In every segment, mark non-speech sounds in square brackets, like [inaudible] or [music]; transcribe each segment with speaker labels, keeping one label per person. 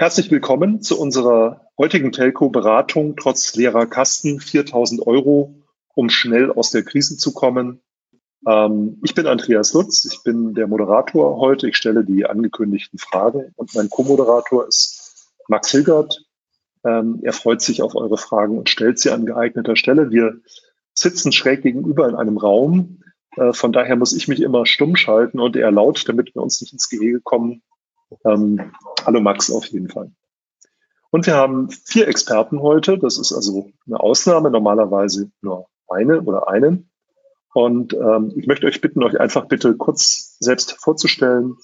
Speaker 1: Herzlich willkommen zu unserer heutigen Telco-Beratung trotz leerer Kasten 4000 Euro, um schnell aus der Krise zu kommen. Ähm, ich bin Andreas Lutz, ich bin der Moderator heute. Ich stelle die angekündigten Fragen und mein Co-Moderator ist Max Hilgert. Ähm, er freut sich auf eure Fragen und stellt sie an geeigneter Stelle. Wir sitzen schräg gegenüber in einem Raum. Äh, von daher muss ich mich immer stumm schalten und er laut, damit wir uns nicht ins Gehege kommen. Ähm, hallo Max auf jeden Fall. Und wir haben vier Experten heute. Das ist also eine Ausnahme, normalerweise nur eine oder einen. Und ähm, ich möchte euch bitten, euch einfach bitte kurz selbst vorzustellen.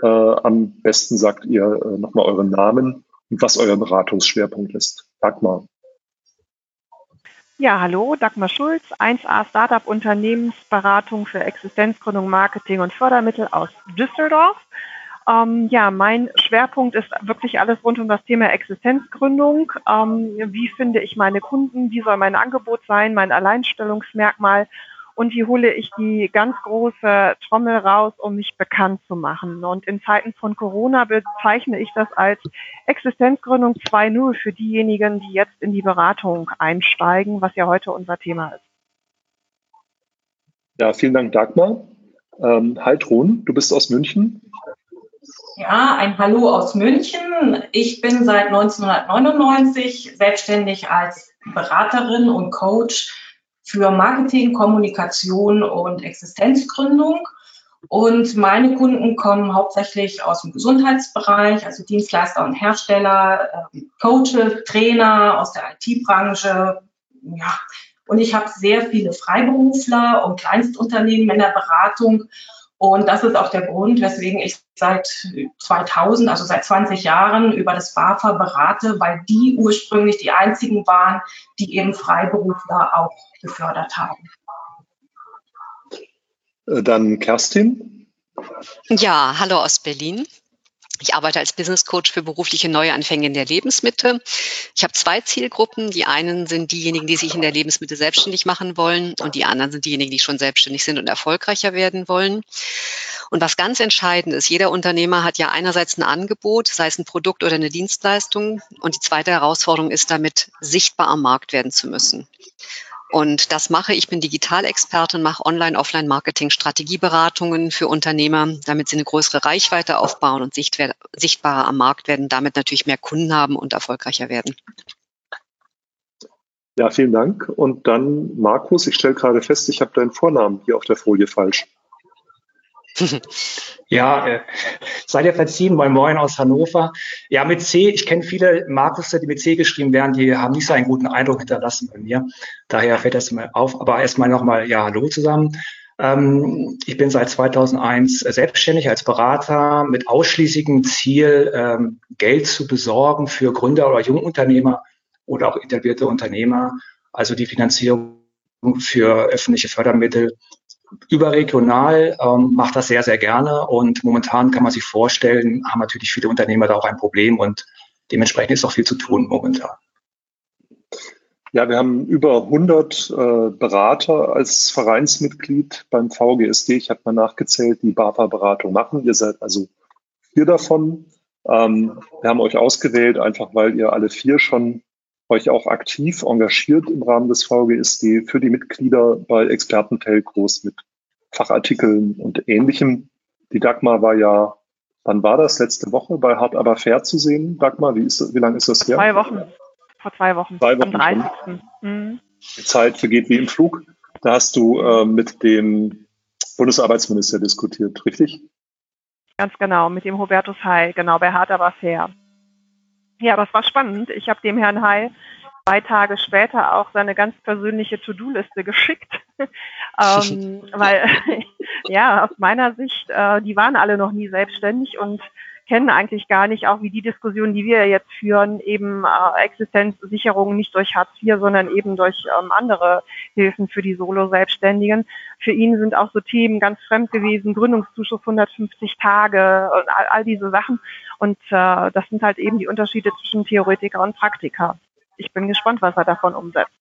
Speaker 1: Äh, am besten sagt ihr äh, nochmal euren Namen und was euer Beratungsschwerpunkt ist. Dagmar.
Speaker 2: Ja, hallo, Dagmar Schulz, 1A Startup Unternehmensberatung für Existenzgründung, Marketing und Fördermittel aus Düsseldorf. Ähm, ja, mein Schwerpunkt ist wirklich alles rund um das Thema Existenzgründung. Ähm, wie finde ich meine Kunden? Wie soll mein Angebot sein? Mein Alleinstellungsmerkmal? Und wie hole ich die ganz große Trommel raus, um mich bekannt zu machen? Und in Zeiten von Corona bezeichne ich das als Existenzgründung 2.0 für diejenigen, die jetzt in die Beratung einsteigen, was ja heute unser Thema ist.
Speaker 1: Ja, vielen Dank, Dagmar. Ähm, Heidrun, du bist aus München.
Speaker 3: Ja, ein Hallo aus München. Ich bin seit 1999 selbstständig als Beraterin und Coach für Marketing, Kommunikation und Existenzgründung. Und meine Kunden kommen hauptsächlich aus dem Gesundheitsbereich, also Dienstleister und Hersteller, ähm, Coaches, Trainer aus der IT-Branche. Ja, und ich habe sehr viele Freiberufler und Kleinstunternehmen in der Beratung und das ist auch der Grund, weswegen ich seit 2000, also seit 20 Jahren über das BAFA berate, weil die ursprünglich die einzigen waren, die eben Freiberufler auch gefördert haben.
Speaker 1: Äh, dann Kerstin.
Speaker 4: Ja, hallo aus Berlin. Ich arbeite als Business Coach für berufliche Neuanfänge in der Lebensmitte. Ich habe zwei Zielgruppen. Die einen sind diejenigen, die sich in der Lebensmitte selbstständig machen wollen und die anderen sind diejenigen, die schon selbstständig sind und erfolgreicher werden wollen. Und was ganz entscheidend ist, jeder Unternehmer hat ja einerseits ein Angebot, sei es ein Produkt oder eine Dienstleistung. Und die zweite Herausforderung ist damit, sichtbar am Markt werden zu müssen. Und das mache ich. bin Digitalexpertin, mache Online, Offline-Marketing, Strategieberatungen für Unternehmer, damit sie eine größere Reichweite aufbauen und sichtbarer am Markt werden, damit natürlich mehr Kunden haben und erfolgreicher werden.
Speaker 1: Ja, vielen Dank. Und dann Markus, ich stelle gerade fest, ich habe deinen Vornamen hier auf der Folie falsch.
Speaker 5: Ja, äh, seid ihr verziehen, moin moin aus Hannover. Ja, mit C, ich kenne viele Markus, die mit C geschrieben werden, die haben nicht so einen guten Eindruck hinterlassen bei mir. Daher fällt das mal auf. Aber erstmal nochmal, ja, hallo zusammen. Ähm, ich bin seit 2001 selbstständig als Berater mit ausschließlichem Ziel, ähm, Geld zu besorgen für Gründer oder Jungunternehmer oder auch etablierte Unternehmer. Also die Finanzierung für öffentliche Fördermittel überregional, ähm, macht das sehr, sehr gerne. Und momentan kann man sich vorstellen, haben natürlich viele Unternehmer da auch ein Problem und dementsprechend ist auch viel zu tun momentan.
Speaker 1: Ja, wir haben über 100 äh, Berater als Vereinsmitglied beim VGSD. Ich habe mal nachgezählt, die BAFA-Beratung machen. Ihr seid also vier davon. Ähm, wir haben euch ausgewählt, einfach weil ihr alle vier schon euch auch aktiv engagiert im Rahmen des VGSD für die Mitglieder bei Experten-Telcos mit Fachartikeln und Ähnlichem. Die Dagmar war ja, wann war das? Letzte Woche bei Hart aber fair zu sehen. Dagmar, wie, ist, wie lange ist das her?
Speaker 2: Zwei Wochen. Vor zwei Wochen.
Speaker 1: Zwei Wochen. Am 30. Mhm. Die Zeit vergeht wie im Flug. Da hast du äh, mit dem Bundesarbeitsminister diskutiert, richtig?
Speaker 2: Ganz genau, mit dem Hubertus Heil, genau, bei Hart aber fair. Ja, das war spannend. Ich habe dem Herrn Heil zwei Tage später auch seine ganz persönliche To-Do-Liste geschickt, [laughs] ähm, weil [laughs] [laughs] ja aus meiner Sicht, äh, die waren alle noch nie selbstständig und kennen eigentlich gar nicht, auch wie die Diskussion, die wir jetzt führen, eben äh, Existenzsicherung nicht durch Hartz IV, sondern eben durch ähm, andere Hilfen für die Solo-Selbstständigen. Für ihn sind auch so Themen ganz fremd gewesen, Gründungszuschuss 150 Tage und all, all diese Sachen. Und äh, das sind halt eben die Unterschiede zwischen Theoretiker und Praktiker. Ich bin gespannt, was er davon umsetzt.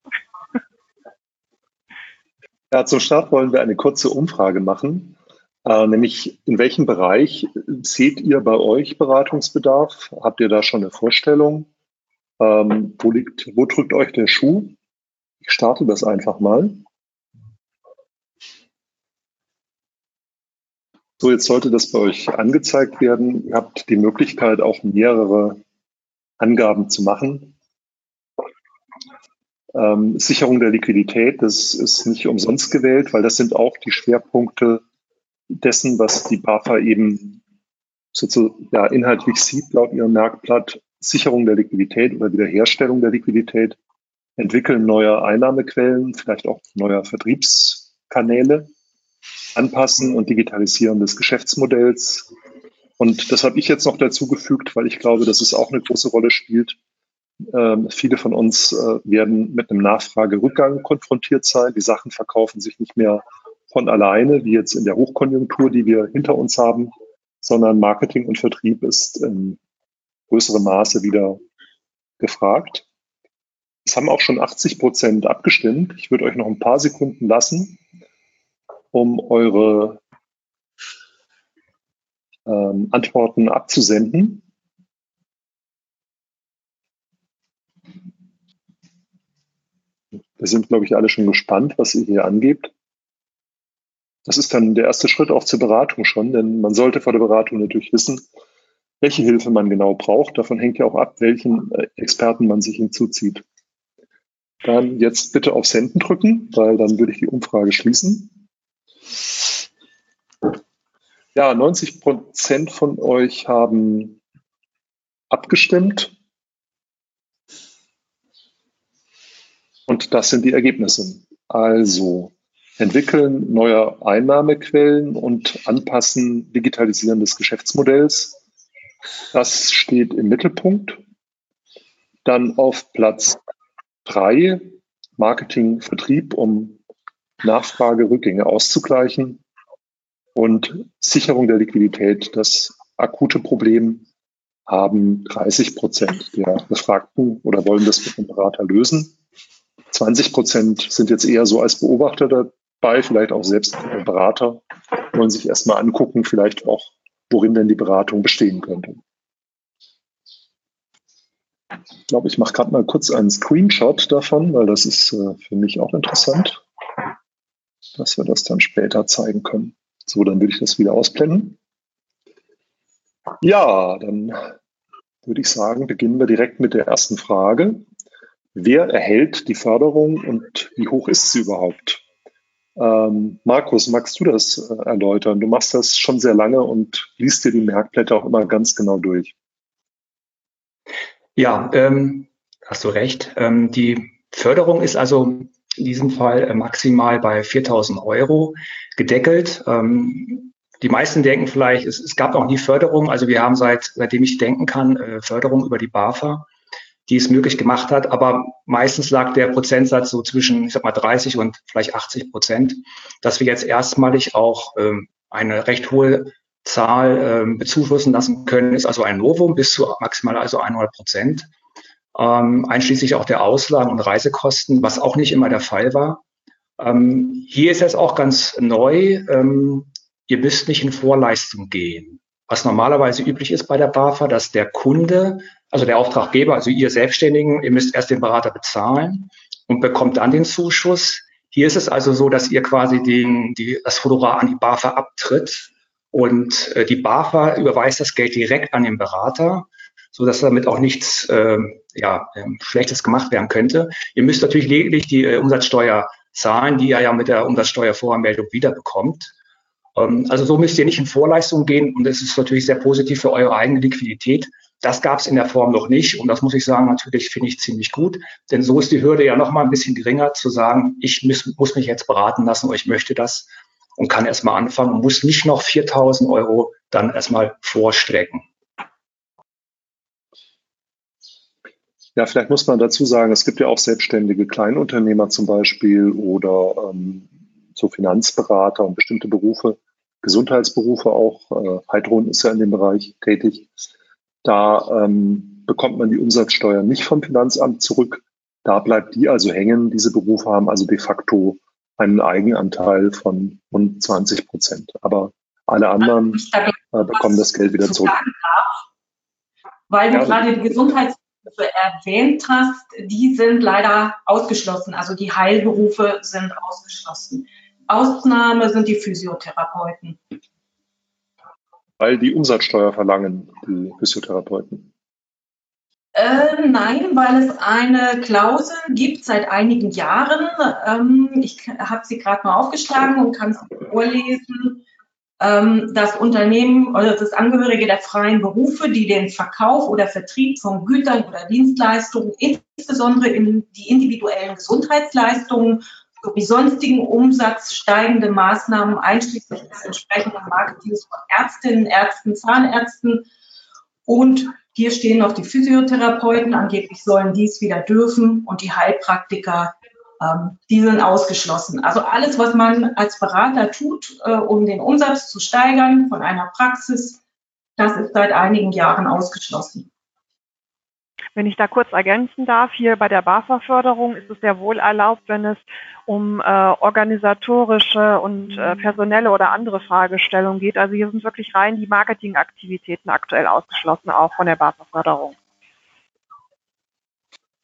Speaker 1: Ja, zum Start wollen wir eine kurze Umfrage machen. Äh, nämlich in welchem Bereich seht ihr bei euch Beratungsbedarf? Habt ihr da schon eine Vorstellung? Ähm, wo liegt, wo drückt euch der Schuh? Ich starte das einfach mal. So, jetzt sollte das bei euch angezeigt werden. Ihr habt die Möglichkeit, auch mehrere Angaben zu machen. Ähm, Sicherung der Liquidität, das ist nicht umsonst gewählt, weil das sind auch die Schwerpunkte dessen, was die BAFA eben sozusagen ja, inhaltlich sieht, laut ihrem Merkblatt. Sicherung der Liquidität oder Wiederherstellung der Liquidität, Entwickeln neuer Einnahmequellen, vielleicht auch neuer Vertriebskanäle Anpassen und Digitalisieren des Geschäftsmodells. Und das habe ich jetzt noch dazugefügt, weil ich glaube, dass es auch eine große Rolle spielt. Ähm, viele von uns äh, werden mit einem Nachfragerückgang konfrontiert sein. Die Sachen verkaufen sich nicht mehr von alleine, wie jetzt in der Hochkonjunktur, die wir hinter uns haben, sondern Marketing und Vertrieb ist in größerem Maße wieder gefragt. Es haben auch schon 80 Prozent abgestimmt. Ich würde euch noch ein paar Sekunden lassen, um eure ähm, Antworten abzusenden. Wir sind, glaube ich, alle schon gespannt, was ihr hier angebt. Das ist dann der erste Schritt auch zur Beratung schon, denn man sollte vor der Beratung natürlich wissen, welche Hilfe man genau braucht. Davon hängt ja auch ab, welchen äh, Experten man sich hinzuzieht. Dann jetzt bitte auf Senden drücken, weil dann würde ich die Umfrage schließen. Ja, 90 Prozent von euch haben abgestimmt. Und das sind die Ergebnisse. Also entwickeln neue Einnahmequellen und anpassen, digitalisieren des Geschäftsmodells. Das steht im Mittelpunkt. Dann auf Platz drei Marketing, Vertrieb, um Nachfragerückgänge auszugleichen und Sicherung der Liquidität, das akute Problem, haben 30 Prozent der Befragten oder wollen das mit einem Berater lösen. 20 Prozent sind jetzt eher so als Beobachter dabei, vielleicht auch selbst Berater, wollen sich erstmal angucken, vielleicht auch, worin denn die Beratung bestehen könnte. Ich glaube, ich mache gerade mal kurz einen Screenshot davon, weil das ist äh, für mich auch interessant, dass wir das dann später zeigen können. So, dann würde ich das wieder ausblenden. Ja, dann würde ich sagen, beginnen wir direkt mit der ersten Frage. Wer erhält die Förderung und wie hoch ist sie überhaupt? Ähm, Markus, magst du das äh, erläutern? Du machst das schon sehr lange und liest dir die Merkblätter auch immer ganz genau durch.
Speaker 5: Ja, ähm, hast du recht. Ähm, die Förderung ist also in diesem Fall äh, maximal bei 4000 Euro gedeckelt. Ähm, die meisten denken vielleicht, es, es, gab noch nie Förderung. Also wir haben seit, seitdem ich denken kann, äh, Förderung über die BAFA, die es möglich gemacht hat. Aber meistens lag der Prozentsatz so zwischen, ich sag mal, 30 und vielleicht 80 Prozent, dass wir jetzt erstmalig auch ähm, eine recht hohe Zahl ähm, bezuschussen lassen können, ist also ein Novum bis zu maximal also 100 Prozent ähm, einschließlich auch der Auslagen und Reisekosten, was auch nicht immer der Fall war. Ähm, hier ist es auch ganz neu, ähm, ihr müsst nicht in Vorleistung gehen. Was normalerweise üblich ist bei der BAFA, dass der Kunde, also der Auftraggeber, also ihr Selbstständigen, ihr müsst erst den Berater bezahlen und bekommt dann den Zuschuss. Hier ist es also so, dass ihr quasi den, die, das Honorar an die BAFA abtritt und äh, die BAFA überweist das Geld direkt an den Berater so dass damit auch nichts äh, ja, ähm, Schlechtes gemacht werden könnte. Ihr müsst natürlich lediglich die äh, Umsatzsteuer zahlen, die ihr ja mit der Umsatzsteuervoranmeldung wiederbekommt. Ähm, also so müsst ihr nicht in Vorleistung gehen und das ist natürlich sehr positiv für eure eigene Liquidität. Das gab es in der Form noch nicht und das muss ich sagen, natürlich finde ich ziemlich gut, denn so ist die Hürde ja noch mal ein bisschen geringer zu sagen, ich muss, muss mich jetzt beraten lassen oder ich möchte das und kann erstmal anfangen und muss nicht noch 4000 Euro dann erstmal vorstrecken.
Speaker 1: Ja, vielleicht muss man dazu sagen, es gibt ja auch selbstständige Kleinunternehmer zum Beispiel oder ähm, so Finanzberater und bestimmte Berufe, Gesundheitsberufe auch. Äh, Heidrun ist ja in dem Bereich tätig. Da ähm, bekommt man die Umsatzsteuer nicht vom Finanzamt zurück. Da bleibt die also hängen. Diese Berufe haben also de facto einen Eigenanteil von rund 20 Prozent. Aber Alle anderen also, da bekommen das Geld wieder zurück.
Speaker 3: Weil du ja. gerade die Gesundheitsberufe erwähnt hast, die sind leider ausgeschlossen. Also die Heilberufe sind ausgeschlossen. Ausnahme sind die Physiotherapeuten.
Speaker 1: Weil die Umsatzsteuer verlangen, die Physiotherapeuten.
Speaker 3: Äh, nein, weil es eine Klausel gibt seit einigen Jahren. Ähm, ich habe sie gerade mal aufgeschlagen und kann sie vorlesen. Ähm, das Unternehmen oder das Angehörige der freien Berufe, die den Verkauf oder Vertrieb von Gütern oder Dienstleistungen, insbesondere in die individuellen Gesundheitsleistungen sowie sonstigen umsatzsteigende Maßnahmen einschließlich des entsprechenden Marketings von Ärztinnen, Ärzten, Zahnärzten und hier stehen noch die Physiotherapeuten, angeblich sollen dies wieder dürfen und die Heilpraktiker, ähm, die sind ausgeschlossen. Also alles, was man als Berater tut, äh, um den Umsatz zu steigern von einer Praxis, das ist seit einigen Jahren ausgeschlossen.
Speaker 2: Wenn ich da kurz ergänzen darf, hier bei der BAFA-Förderung ist es sehr wohl erlaubt, wenn es um äh, organisatorische und äh, personelle oder andere Fragestellungen geht. Also hier sind wirklich rein die Marketingaktivitäten aktuell ausgeschlossen, auch von der BAFA-Förderung.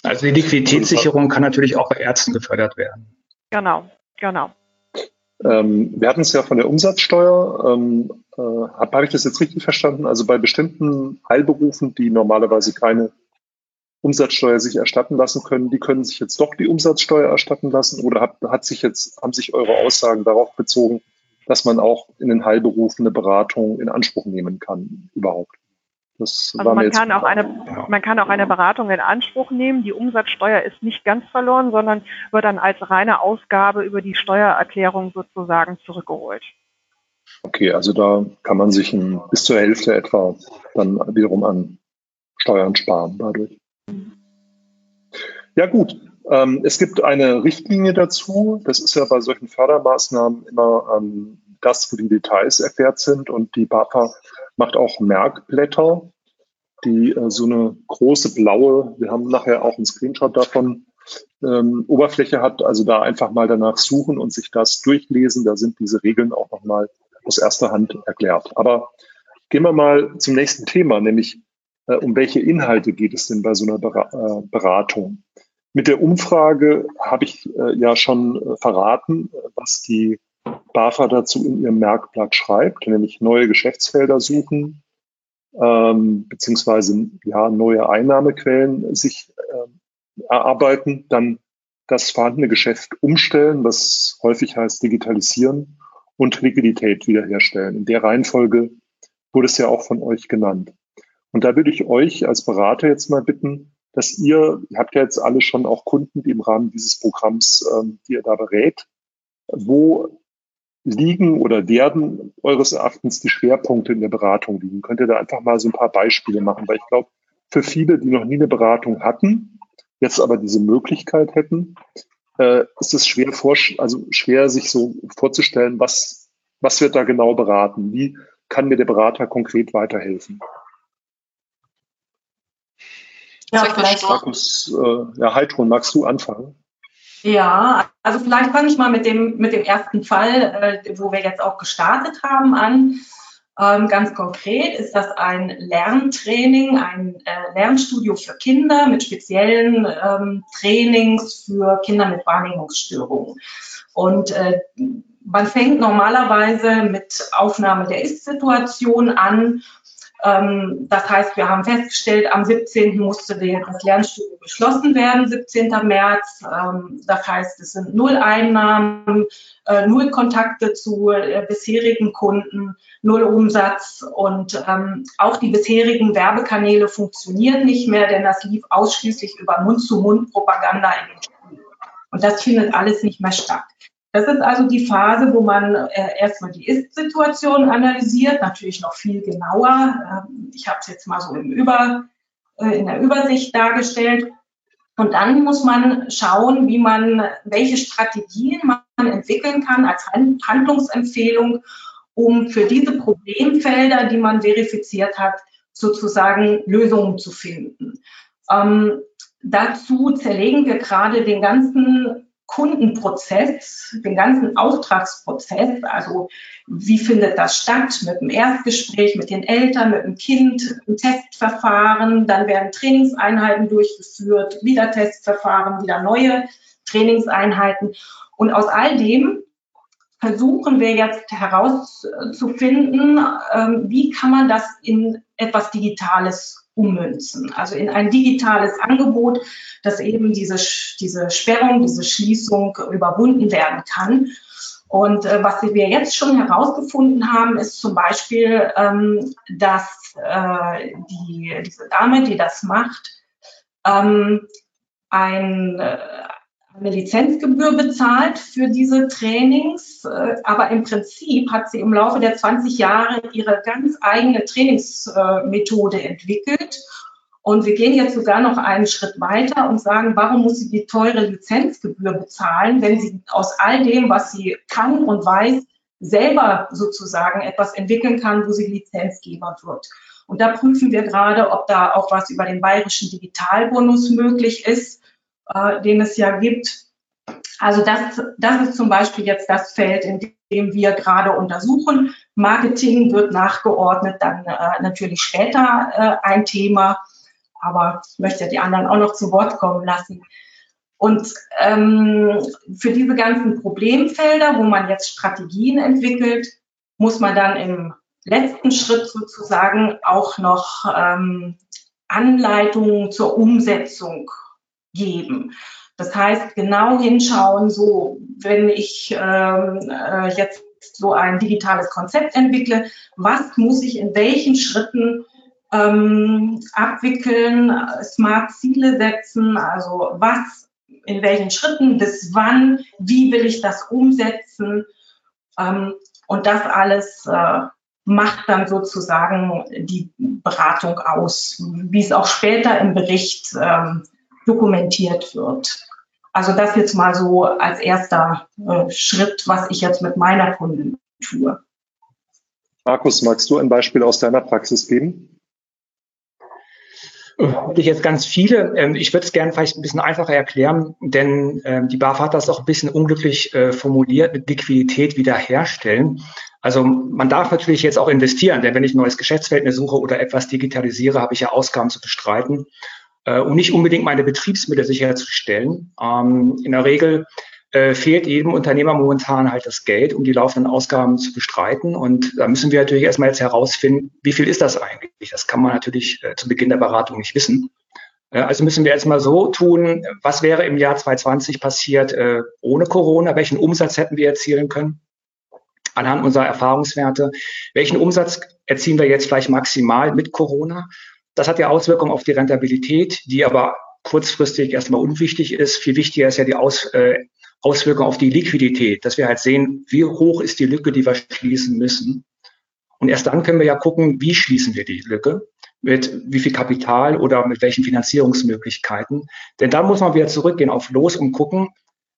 Speaker 5: Also die Liquiditätssicherung kann natürlich auch bei Ärzten gefördert werden.
Speaker 2: Genau, genau.
Speaker 1: Ähm, wir hatten es ja von der Umsatzsteuer. Ähm, äh, Habe hab ich das jetzt richtig verstanden? Also bei bestimmten Heilberufen, die normalerweise keine Umsatzsteuer sich erstatten lassen können, die können sich jetzt doch die Umsatzsteuer erstatten lassen oder hat, hat sich jetzt, haben sich eure Aussagen darauf bezogen, dass man auch in den Heilberufen eine Beratung in Anspruch nehmen kann überhaupt?
Speaker 2: Das also man kann, auch eine, man kann auch eine Beratung in Anspruch nehmen. Die Umsatzsteuer ist nicht ganz verloren, sondern wird dann als reine Ausgabe über die Steuererklärung sozusagen zurückgeholt.
Speaker 1: Okay, also da kann man sich ein, bis zur Hälfte etwa dann wiederum an Steuern sparen dadurch. Ja gut, ähm, es gibt eine Richtlinie dazu. Das ist ja bei solchen Fördermaßnahmen immer ähm, das, wo die Details erklärt sind. Und die BAPA macht auch Merkblätter, die äh, so eine große blaue, wir haben nachher auch einen Screenshot davon, ähm, Oberfläche hat. Also da einfach mal danach suchen und sich das durchlesen. Da sind diese Regeln auch nochmal aus erster Hand erklärt. Aber gehen wir mal zum nächsten Thema, nämlich um welche Inhalte geht es denn bei so einer äh, Beratung? Mit der Umfrage habe ich äh, ja schon verraten, was die BAFA dazu in ihrem Merkblatt schreibt, nämlich neue Geschäftsfelder suchen, ähm, beziehungsweise ja, neue Einnahmequellen sich äh, erarbeiten, dann das vorhandene Geschäft umstellen, was häufig heißt digitalisieren und Liquidität wiederherstellen. In der Reihenfolge wurde es ja auch von euch genannt. Und da würde ich euch als Berater jetzt mal bitten, dass ihr, ihr habt ja jetzt alle schon auch Kunden, die im Rahmen dieses Programms, ähm, die ihr da berät, wo liegen oder werden eures Erachtens die Schwerpunkte in der Beratung liegen? Könnt ihr da einfach mal so ein paar Beispiele machen? Weil ich glaube, für viele, die noch nie eine Beratung hatten, jetzt aber diese Möglichkeit hätten, äh, ist es schwer, vor, also schwer, sich so vorzustellen, was, was wird da genau beraten? Wie kann mir der Berater konkret weiterhelfen? Ja, vielleicht. Markus, äh, ja, Heidrun, magst du anfangen?
Speaker 3: Ja, also vielleicht fange ich mal mit dem, mit dem ersten Fall, äh, wo wir jetzt auch gestartet haben, an. Ähm, ganz konkret ist das ein Lerntraining, ein äh, Lernstudio für Kinder mit speziellen ähm, Trainings für Kinder mit Wahrnehmungsstörungen. Und äh, man fängt normalerweise mit Aufnahme der Ist-Situation an das heißt, wir haben festgestellt, am 17. musste das Lernstudio geschlossen werden, 17. März. Ähm, das heißt, es sind null Einnahmen, äh, null Kontakte zu äh, bisherigen Kunden, null Umsatz und ähm, auch die bisherigen Werbekanäle funktionieren nicht mehr, denn das lief ausschließlich über Mund-zu-Mund-Propaganda in den Schulen. Und das findet alles nicht mehr statt. Das ist also die Phase, wo man äh, erstmal die Ist-Situation analysiert, natürlich noch viel genauer. Ähm, ich habe es jetzt mal so im Über, äh, in der Übersicht dargestellt. Und dann muss man schauen, wie man, welche Strategien man entwickeln kann als Handlungsempfehlung, um für diese Problemfelder, die man verifiziert hat, sozusagen Lösungen zu finden. Ähm, dazu zerlegen wir gerade den ganzen Kundenprozess, den ganzen Auftragsprozess, also wie findet das statt mit dem Erstgespräch mit den Eltern, mit dem Kind, ein Testverfahren, dann werden Trainingseinheiten durchgeführt, wieder Testverfahren, wieder neue Trainingseinheiten. Und aus all dem versuchen wir jetzt herauszufinden, ähm, wie kann man das in etwas Digitales ummünzen. Also in ein digitales Angebot, dass eben diese, diese Sperrung, diese Schließung überwunden werden kann. Und äh, was wir jetzt schon herausgefunden haben, ist zum Beispiel, ähm, dass äh, die, diese Dame, die das macht, ähm, ein, äh, eine Lizenzgebühr bezahlt für diese Trainings, äh, aber im Prinzip hat sie im Laufe der 20 Jahre ihre ganz eigene Trainingsmethode entwickelt. Und wir gehen jetzt sogar noch einen Schritt weiter und sagen, warum muss sie die teure Lizenzgebühr bezahlen, wenn sie aus all dem, was sie kann und weiß, selber sozusagen etwas entwickeln kann, wo sie Lizenzgeber wird. Und da prüfen wir gerade, ob da auch was über den bayerischen Digitalbonus möglich ist äh, den es ja gibt. Also das, das ist zum Beispiel jetzt das Feld, in dem wir gerade untersuchen. Marketing wird nachgeordnet, dann äh, natürlich später äh, ein Thema, aber ich möchte die anderen auch noch zu Wort kommen lassen. Und ähm, für diese ganzen Problemfelder, wo man jetzt Strategien entwickelt, muss man dann im letzten Schritt sozusagen auch noch ähm, Anleitungen zur Umsetzung geben. Das heißt, genau hinschauen, so wenn ich ähm, äh, jetzt so ein digitales Konzept entwickle, was muss ich in welchen Schritten ähm, abwickeln, smart Ziele setzen, also was, in welchen Schritten, bis wann, wie will ich das umsetzen ähm, und das alles äh, macht dann sozusagen die Beratung aus, wie es auch später im Bericht ähm, dokumentiert wird. Also das jetzt mal so als erster äh, Schritt, was ich jetzt mit meiner Kundin tue.
Speaker 1: Markus, magst du ein Beispiel aus deiner Praxis geben?
Speaker 5: Hätte ich jetzt ganz viele. Ähm, ich würde es gerne vielleicht ein bisschen einfacher erklären, denn ähm, die BAF hat das auch ein bisschen unglücklich äh, formuliert mit Liquidität wiederherstellen. Also man darf natürlich jetzt auch investieren, denn wenn ich ein neues Geschäftsverhältnis suche oder etwas digitalisiere, habe ich ja Ausgaben zu bestreiten äh, und nicht unbedingt meine Betriebsmittel sicherzustellen. Ähm, in der Regel äh, fehlt jedem Unternehmer momentan halt das Geld, um die laufenden Ausgaben zu bestreiten. Und da müssen wir natürlich erstmal jetzt herausfinden, wie viel ist das eigentlich? Das kann man natürlich äh, zu Beginn der Beratung nicht wissen. Äh, also müssen wir jetzt mal so tun, was wäre im Jahr 2020 passiert äh, ohne Corona? Welchen Umsatz hätten wir erzielen können? Anhand unserer Erfahrungswerte. Welchen Umsatz erzielen wir jetzt vielleicht maximal mit Corona? Das hat ja Auswirkungen auf die Rentabilität, die aber kurzfristig erstmal unwichtig ist. Viel wichtiger ist ja die Aus, äh, Auswirkung auf die Liquidität, dass wir halt sehen, wie hoch ist die Lücke, die wir schließen müssen. Und erst dann können wir ja gucken, wie schließen wir die Lücke, mit wie viel Kapital oder mit welchen Finanzierungsmöglichkeiten. Denn dann muss man wieder zurückgehen auf Los und gucken,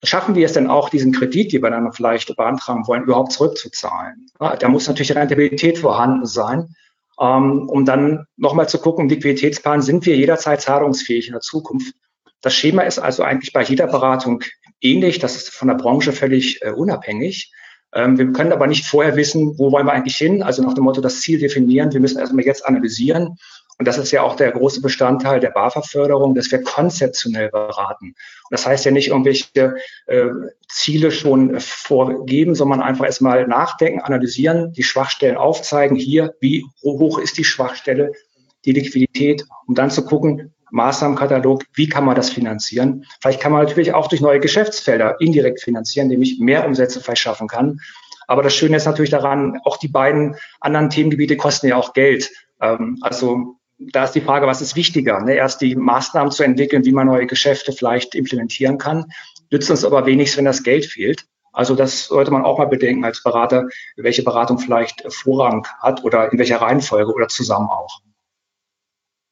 Speaker 5: schaffen wir es denn auch, diesen Kredit, den wir dann vielleicht beantragen wollen, überhaupt zurückzuzahlen? Ja, da muss natürlich Rentabilität vorhanden sein um dann nochmal zu gucken, Liquiditätsplan, sind wir jederzeit zahlungsfähig in der Zukunft? Das Schema ist also eigentlich bei jeder Beratung ähnlich. Das ist von der Branche völlig äh, unabhängig. Ähm, wir können aber nicht vorher wissen, wo wollen wir eigentlich hin? Also nach dem Motto, das Ziel definieren. Wir müssen erstmal jetzt analysieren. Und das ist ja auch der große Bestandteil der BAFA-Förderung, dass wir konzeptionell beraten. Und das heißt ja nicht irgendwelche äh, Ziele schon vorgeben, sondern einfach erstmal nachdenken, analysieren, die Schwachstellen aufzeigen. Hier, wie hoch ist die Schwachstelle, die Liquidität, um dann zu gucken, Maßnahmenkatalog, wie kann man das finanzieren? Vielleicht kann man natürlich auch durch neue Geschäftsfelder indirekt finanzieren, indem ich mehr Umsätze vielleicht schaffen kann. Aber das Schöne ist natürlich daran, auch die beiden anderen Themengebiete kosten ja auch Geld. Ähm, also da ist die Frage, was ist wichtiger? Ne? Erst die Maßnahmen zu entwickeln, wie man neue Geschäfte vielleicht implementieren kann, nützt uns aber wenigstens, wenn das Geld fehlt. Also das sollte man auch mal bedenken als Berater, welche Beratung vielleicht Vorrang hat oder in welcher Reihenfolge oder zusammen auch.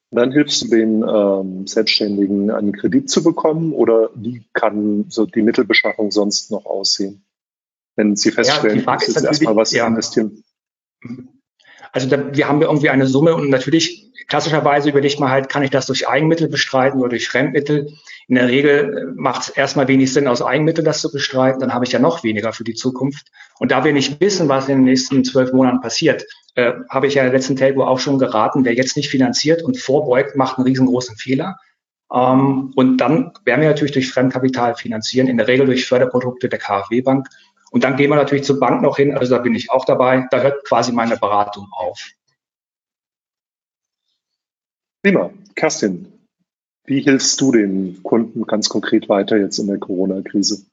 Speaker 1: Dann hilfst du den ähm, Selbstständigen, einen Kredit zu bekommen oder wie kann so die Mittelbeschaffung sonst noch aussehen? Wenn sie feststellen,
Speaker 5: ja, die erstmal was ja. investieren. Also da, wir haben irgendwie eine Summe und natürlich klassischerweise überlegt man halt, kann ich das durch Eigenmittel bestreiten oder durch Fremdmittel? In der Regel äh, macht es erstmal wenig Sinn, aus Eigenmitteln das zu bestreiten. Dann habe ich ja noch weniger für die Zukunft. Und da wir nicht wissen, was in den nächsten zwölf Monaten passiert, äh, habe ich ja letzten Telco auch schon geraten, wer jetzt nicht finanziert und vorbeugt, macht einen riesengroßen Fehler. Ähm, und dann werden wir natürlich durch Fremdkapital finanzieren, in der Regel durch Förderprodukte der KfW-Bank. Und dann gehen wir natürlich zur Bank noch hin, also da bin ich auch dabei. Da hört quasi meine Beratung auf.
Speaker 1: Prima. Kerstin, wie hilfst du den Kunden ganz konkret weiter jetzt in der Corona-Krise?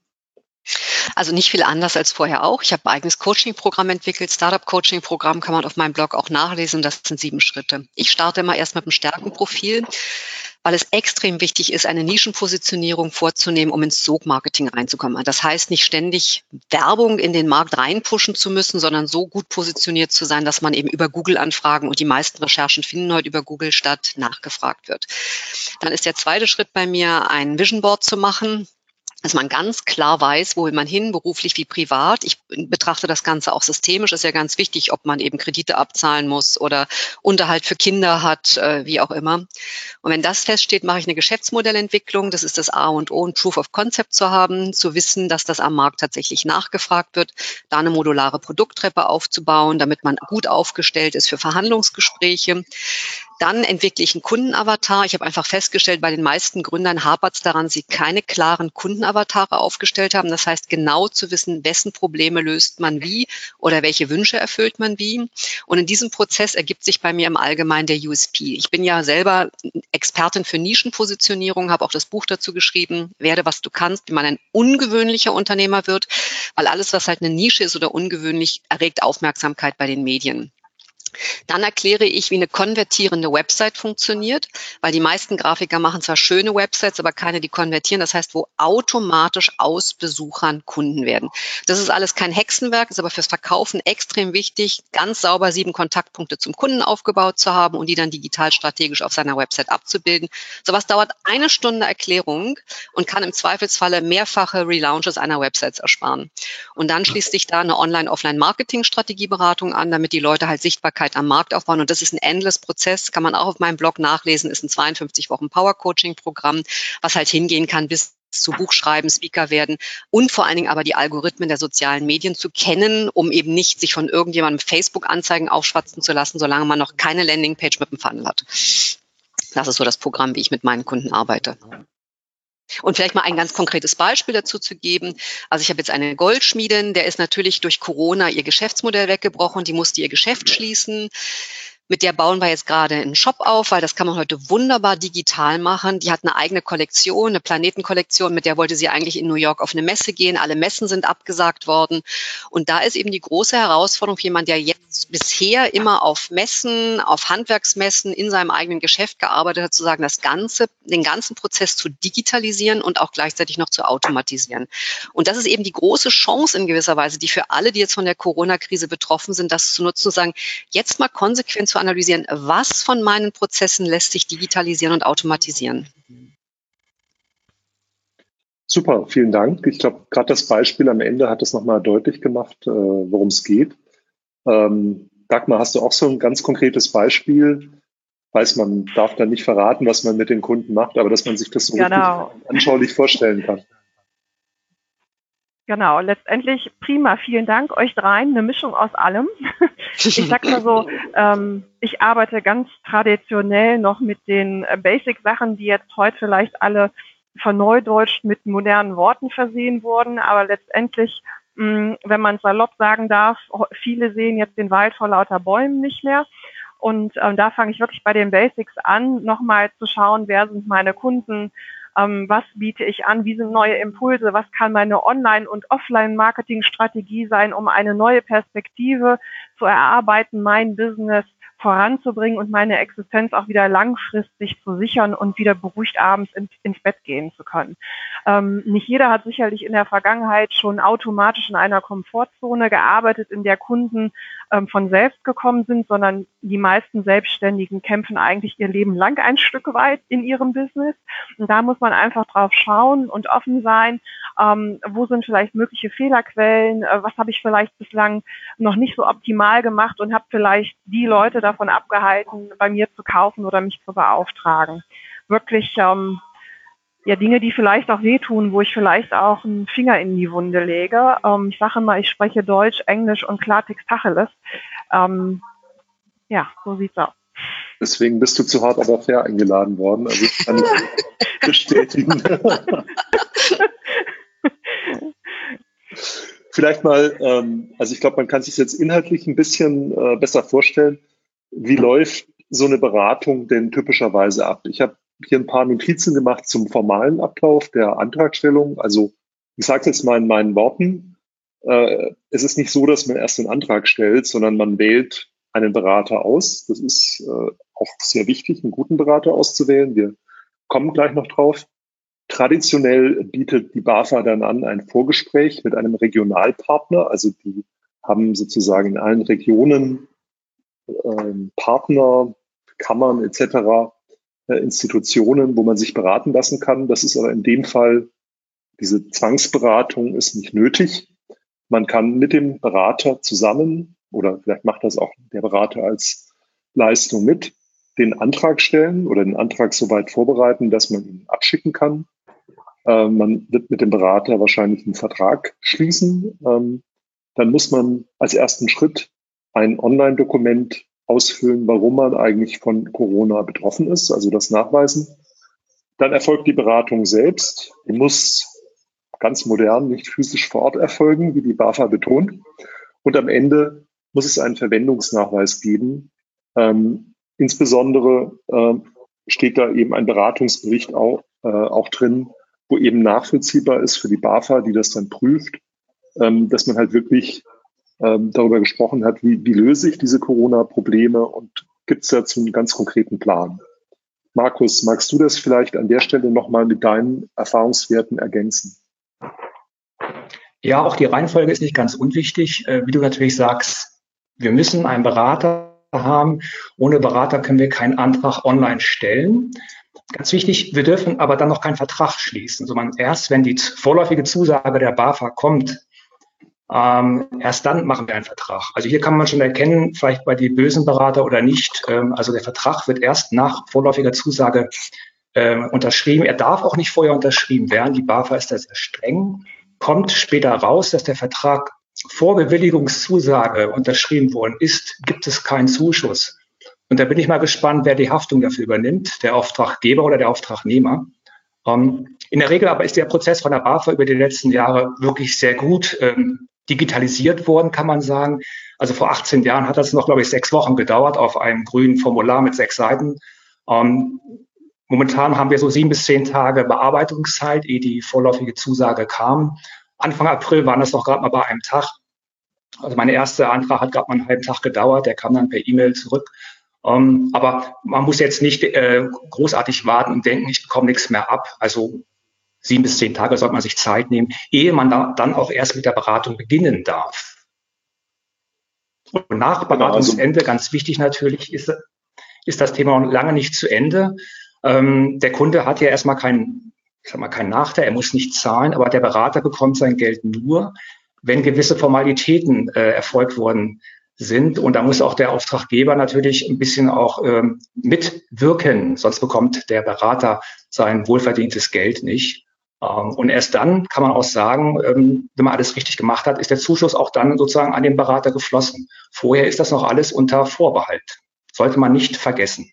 Speaker 4: Also nicht viel anders als vorher auch. Ich habe ein eigenes Coaching-Programm entwickelt. Startup-Coaching-Programm kann man auf meinem Blog auch nachlesen. Das sind sieben Schritte. Ich starte immer erst mit einem Stärkenprofil weil es extrem wichtig ist, eine Nischenpositionierung vorzunehmen, um ins Sog-Marketing reinzukommen. Das heißt, nicht ständig Werbung in den Markt reinpushen zu müssen, sondern so gut positioniert zu sein, dass man eben über Google-Anfragen und die meisten Recherchen finden heute über Google statt, nachgefragt wird. Dann ist der zweite Schritt bei mir, ein Vision Board zu machen dass man ganz klar weiß, wo will man hin, beruflich wie privat. Ich betrachte das Ganze auch systemisch, ist ja ganz wichtig, ob man eben Kredite abzahlen muss oder Unterhalt für Kinder hat, äh, wie auch immer. Und wenn das feststeht, mache ich eine Geschäftsmodellentwicklung. Das ist das A und O, ein Proof of Concept zu haben, zu wissen, dass das am Markt tatsächlich nachgefragt wird, da eine modulare Produkttreppe aufzubauen, damit man gut aufgestellt ist für Verhandlungsgespräche. Dann entwickle ich einen Kundenavatar. Ich habe einfach festgestellt, bei den meisten Gründern hapert es daran, sie keine klaren Kundenavatare aufgestellt haben. Das heißt, genau zu wissen, wessen Probleme löst man wie oder welche Wünsche erfüllt man wie. Und in diesem Prozess ergibt sich bei mir im Allgemeinen der USP. Ich bin ja selber Expertin für Nischenpositionierung, habe auch das Buch dazu geschrieben, werde was du kannst, wie man ein ungewöhnlicher Unternehmer wird, weil alles, was halt eine Nische ist oder ungewöhnlich, erregt Aufmerksamkeit bei den Medien. Dann erkläre ich, wie eine konvertierende Website funktioniert, weil die meisten Grafiker machen zwar schöne Websites, aber keine, die konvertieren. Das heißt, wo automatisch aus Besuchern Kunden werden. Das ist alles kein Hexenwerk, ist aber fürs Verkaufen extrem wichtig, ganz sauber sieben Kontaktpunkte zum Kunden aufgebaut zu haben und die dann digital strategisch auf seiner Website abzubilden. Sowas dauert eine Stunde Erklärung und kann im Zweifelsfalle mehrfache Relaunches einer Website ersparen. Und dann schließt sich da eine Online-Offline-Marketing-Strategieberatung an, damit die Leute halt Sichtbarkeit Sichtbarkeit am Markt aufbauen. Und das ist ein endless Prozess, kann man auch auf meinem Blog nachlesen, ist ein 52 Wochen Power Coaching Programm, was halt hingehen kann bis zu Buchschreiben, Speaker werden und vor allen Dingen aber die Algorithmen der sozialen Medien zu kennen, um eben nicht sich von irgendjemandem Facebook-Anzeigen aufschwatzen zu lassen, solange man noch keine Landingpage mit dem Funnel hat. Das ist so das Programm, wie ich mit meinen Kunden arbeite. Und vielleicht mal ein ganz konkretes Beispiel dazu zu geben. Also ich habe jetzt eine Goldschmiedin, der ist natürlich durch Corona ihr Geschäftsmodell weggebrochen, die musste ihr Geschäft schließen. Mit der bauen wir jetzt gerade einen Shop auf, weil das kann man heute wunderbar digital machen. Die hat eine eigene Kollektion, eine Planetenkollektion, mit der wollte sie eigentlich in New York auf eine Messe gehen. Alle Messen sind abgesagt worden. Und da ist eben die große Herausforderung, jemand, der jetzt bisher immer auf Messen, auf Handwerksmessen in seinem eigenen Geschäft gearbeitet hat, zu sagen, das Ganze, den ganzen Prozess zu digitalisieren und auch gleichzeitig noch zu automatisieren. Und das ist eben die große Chance in gewisser Weise, die für alle, die jetzt von der Corona-Krise betroffen sind, das zu nutzen, zu sagen, jetzt mal konsequent zu analysieren, was von meinen Prozessen lässt sich digitalisieren und automatisieren.
Speaker 1: Super, vielen Dank. Ich glaube, gerade das Beispiel am Ende hat es nochmal deutlich gemacht, äh, worum es geht. Ähm, Dagmar, hast du auch so ein ganz konkretes Beispiel? Weiß man darf da nicht verraten, was man mit den Kunden macht, aber dass man sich das so genau. anschaulich vorstellen kann.
Speaker 2: Genau, letztendlich prima. Vielen Dank euch dreien. Eine Mischung aus allem. [laughs] Ich sag mal so, ähm, ich arbeite ganz traditionell noch mit den äh, Basic-Sachen, die jetzt heute vielleicht alle verneudeutscht mit modernen Worten versehen wurden. Aber letztendlich, mh, mm, wenn man salopp sagen darf, viele sehen jetzt den Wald vor lauter Bäumen nicht mehr. Und ähm, da fange ich wirklich bei den Basics an, nochmal zu schauen, wer sind meine Kunden, ähm, was biete ich an, wie sind neue Impulse, was kann meine Online- und Offline-Marketing-Strategie sein, um eine neue Perspektive zu erarbeiten, mein Business voranzubringen und meine Existenz auch wieder langfristig zu sichern und wieder beruhigt abends in, ins Bett gehen zu können. Ähm, nicht jeder hat sicherlich in der Vergangenheit schon automatisch in einer Komfortzone gearbeitet, in der Kunden ähm, von selbst gekommen sind, sondern die meisten Selbstständigen kämpfen eigentlich ihr Leben lang ein Stück weit in ihrem Business. Und da muss man einfach drauf schauen und offen sein, ähm, wo sind vielleicht mögliche Fehlerquellen, äh, was habe ich vielleicht bislang noch nicht so optimal gemacht und habe vielleicht die Leute da davon abgehalten, bei mir zu kaufen oder mich zu beauftragen. Wirklich ähm, ja Dinge, die vielleicht auch wehtun, wo ich vielleicht auch einen Finger in die Wunde lege. Ähm, ich sage mal, ich spreche Deutsch, Englisch und Klartext Tacheles. Ähm, ja, so sieht's aus.
Speaker 1: Deswegen bist du zu hart aber fair eingeladen worden. Also ich kann ich [laughs] bestätigen. [laughs] Vielleicht mal, ähm, also ich glaube, man kann sich jetzt inhaltlich ein bisschen äh, besser vorstellen. Wie läuft so eine Beratung denn typischerweise ab? Ich habe hier ein paar Notizen gemacht zum formalen Ablauf der Antragstellung. Also ich sage jetzt mal in meinen Worten, äh, es ist nicht so, dass man erst den Antrag stellt, sondern man wählt einen Berater aus. Das ist äh, auch sehr wichtig, einen guten Berater auszuwählen. Wir kommen gleich noch drauf. Traditionell bietet die BAFA dann an ein Vorgespräch mit einem Regionalpartner. Also die haben sozusagen in allen Regionen ähm, Partner, Kammern etc., äh, Institutionen, wo man sich beraten lassen kann. Das ist aber in dem Fall, diese Zwangsberatung ist nicht nötig. Man kann mit dem Berater zusammen oder vielleicht macht das auch der Berater als Leistung mit, den Antrag stellen oder den Antrag so weit vorbereiten, dass man ihn abschicken kann. Ähm, man wird mit dem Berater wahrscheinlich einen Vertrag schließen. Ähm, dann muss man als ersten Schritt ein Online-Dokument ausfüllen, warum man eigentlich von Corona betroffen ist, also das nachweisen. Dann erfolgt die Beratung selbst. Die muss ganz modern, nicht physisch vor Ort erfolgen, wie die BAFA betont. Und am Ende muss es einen Verwendungsnachweis geben. Ähm, insbesondere äh, steht da eben ein Beratungsbericht auch, äh, auch drin, wo eben nachvollziehbar ist für die BAFA, die das dann prüft, ähm, dass man halt wirklich ähm, darüber gesprochen hat, wie, wie löse ich diese Corona-Probleme und gibt es dazu einen ganz konkreten Plan. Markus, magst du das vielleicht an der Stelle nochmal mit deinen Erfahrungswerten ergänzen?
Speaker 5: Ja, auch die Reihenfolge ist nicht ganz unwichtig. Äh, wie du natürlich sagst, wir müssen einen Berater haben. Ohne Berater können wir keinen Antrag online stellen. Ganz wichtig, wir dürfen aber dann noch keinen Vertrag schließen, sondern erst wenn die vorläufige Zusage der BAFA kommt, ähm, erst dann machen wir einen Vertrag. Also hier kann man schon erkennen, vielleicht bei die bösen Berater oder nicht. Ähm, also der Vertrag wird erst nach vorläufiger Zusage ähm, unterschrieben. Er darf auch nicht vorher unterschrieben werden. Die BAFA ist da sehr streng. Kommt später raus, dass der Vertrag vor Bewilligungszusage unterschrieben worden ist, gibt es keinen Zuschuss. Und da bin ich mal gespannt, wer die Haftung dafür übernimmt, der Auftraggeber oder der Auftragnehmer. Ähm, in der Regel aber ist der Prozess von der BAFA über die letzten Jahre wirklich sehr gut ähm, digitalisiert worden, kann man sagen. Also vor 18 Jahren hat das noch, glaube ich, sechs Wochen gedauert auf einem grünen Formular mit sechs Seiten. Ähm, momentan haben wir so sieben bis zehn Tage Bearbeitungszeit, ehe die vorläufige Zusage kam. Anfang April waren das noch gerade mal bei einem Tag. Also mein erster Antrag hat gerade mal einen halben Tag gedauert, der kam dann per E-Mail zurück. Ähm, aber man muss jetzt nicht äh, großartig warten und denken, ich bekomme nichts mehr ab. Also sieben bis zehn Tage sollte man sich Zeit nehmen, ehe man da, dann auch erst mit der Beratung beginnen darf. Und nach genau, also Beratungsende, ganz wichtig natürlich, ist, ist das Thema noch lange nicht zu Ende. Ähm, der Kunde hat ja erstmal keinen, ich sag mal, keinen Nachteil, er muss nicht zahlen, aber der Berater bekommt sein Geld nur, wenn gewisse Formalitäten äh, erfolgt worden sind. Und da muss auch der Auftraggeber natürlich ein bisschen auch ähm, mitwirken, sonst bekommt der Berater sein wohlverdientes Geld nicht. Ähm, und erst dann kann man auch sagen, ähm, wenn man alles richtig gemacht hat, ist der Zuschuss auch dann sozusagen an den Berater geflossen. Vorher ist das noch alles unter Vorbehalt. Sollte man nicht vergessen.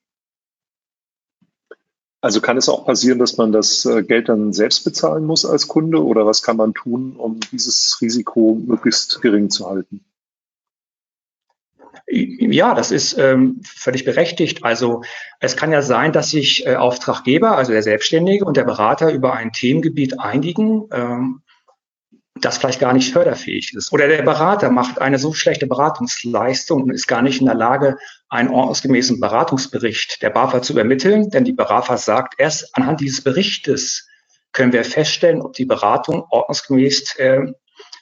Speaker 1: Also kann es auch passieren, dass man das äh, Geld dann selbst bezahlen muss als Kunde oder was kann man tun, um dieses Risiko möglichst gering zu halten?
Speaker 5: Ja, das ist ähm, völlig berechtigt. Also es kann ja sein, dass sich äh, Auftraggeber, also der Selbstständige und der Berater über ein Themengebiet einigen, ähm, das vielleicht gar nicht förderfähig ist. Oder der Berater macht eine so schlechte Beratungsleistung und ist gar nicht in der Lage, einen ordnungsgemäßen Beratungsbericht der BAFA zu übermitteln. Denn die BAFA sagt, erst anhand dieses Berichtes können wir feststellen, ob die Beratung ordnungsgemäß äh,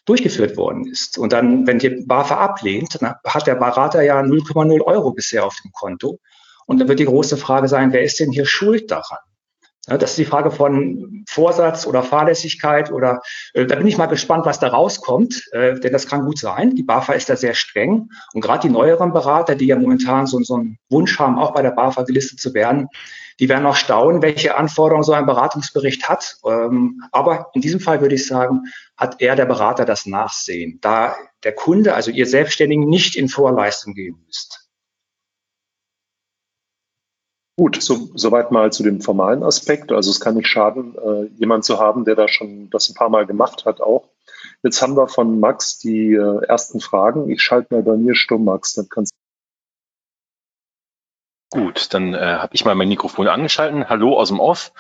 Speaker 5: durchgeführt worden ist. Und dann, wenn die BAFA ablehnt, dann hat der Berater ja 0,0 Euro bisher auf dem Konto. Und dann wird die große Frage sein, wer ist denn hier schuld daran? Das ist die Frage von Vorsatz oder Fahrlässigkeit oder äh, da bin ich mal gespannt, was da rauskommt, äh, denn das kann gut sein. Die BAFA ist da sehr streng und gerade die neueren Berater, die ja momentan so, so einen Wunsch haben, auch bei der BAFA gelistet zu werden, die werden auch staunen, welche Anforderungen so ein Beratungsbericht hat. Ähm, aber in diesem Fall würde ich sagen, hat er der Berater das Nachsehen, da der Kunde, also ihr Selbstständigen, nicht in Vorleistung gehen müsst.
Speaker 1: Gut, so, soweit mal zu dem formalen Aspekt. Also es kann nicht schaden, äh, jemand zu haben, der da schon das ein paar Mal gemacht hat auch. Jetzt haben wir von Max die äh, ersten Fragen. Ich schalte mal bei mir stumm, Max, dann kannst
Speaker 6: Gut, dann äh, habe ich mal mein Mikrofon angeschalten. Hallo aus dem Off.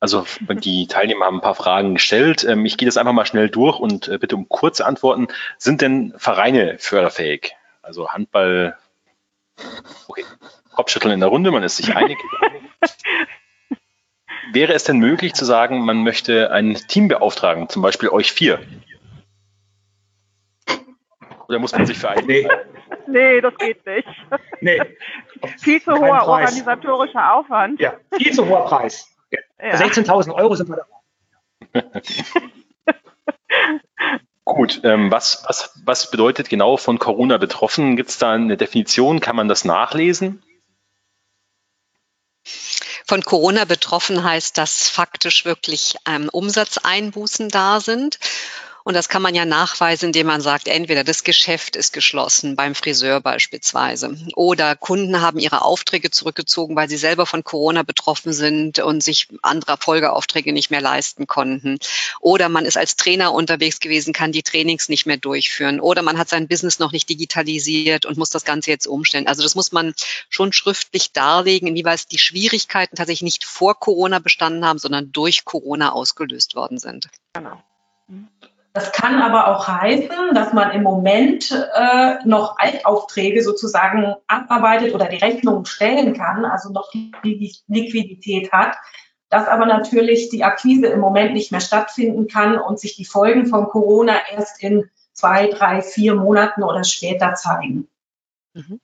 Speaker 6: Also die Teilnehmer haben ein paar Fragen gestellt. Ähm, ich gehe das einfach mal schnell durch und äh, bitte um kurze Antworten. Sind denn Vereine förderfähig? Also Handball, okay, Kopfschütteln in der Runde, man ist sich einig. [laughs] Wäre es denn möglich zu sagen, man möchte ein Team beauftragen, zum Beispiel euch vier? Oder muss man sich vereinigen?
Speaker 2: Nee. nee, das geht nicht. Nee. viel zu hoher Preis. organisatorischer Aufwand.
Speaker 5: Ja, viel zu hoher Preis. Ja. 16.000 Euro sind wir
Speaker 6: da. [laughs] Gut, ähm, was, was, was bedeutet genau von Corona betroffen? Gibt es da eine Definition? Kann man das nachlesen?
Speaker 4: Von Corona betroffen heißt, dass faktisch wirklich ähm, Umsatzeinbußen da sind. Und das kann man ja nachweisen, indem man sagt, entweder das Geschäft ist geschlossen, beim Friseur beispielsweise, oder Kunden haben ihre Aufträge zurückgezogen, weil sie selber von Corona betroffen sind und sich andere Folgeaufträge nicht mehr leisten konnten. Oder man ist als Trainer unterwegs gewesen, kann die Trainings nicht mehr durchführen. Oder man hat sein Business noch nicht digitalisiert und muss das Ganze jetzt umstellen. Also das muss man schon schriftlich darlegen, inwieweit die Schwierigkeiten tatsächlich nicht vor Corona bestanden haben, sondern durch Corona ausgelöst worden sind. Genau.
Speaker 3: Das kann aber auch heißen, dass man im Moment äh, noch Altaufträge sozusagen abarbeitet oder die Rechnung stellen kann, also noch die Liquidität hat, dass aber natürlich die Akquise im Moment nicht mehr stattfinden kann und sich die Folgen von Corona erst in zwei, drei, vier Monaten oder später zeigen. Mhm.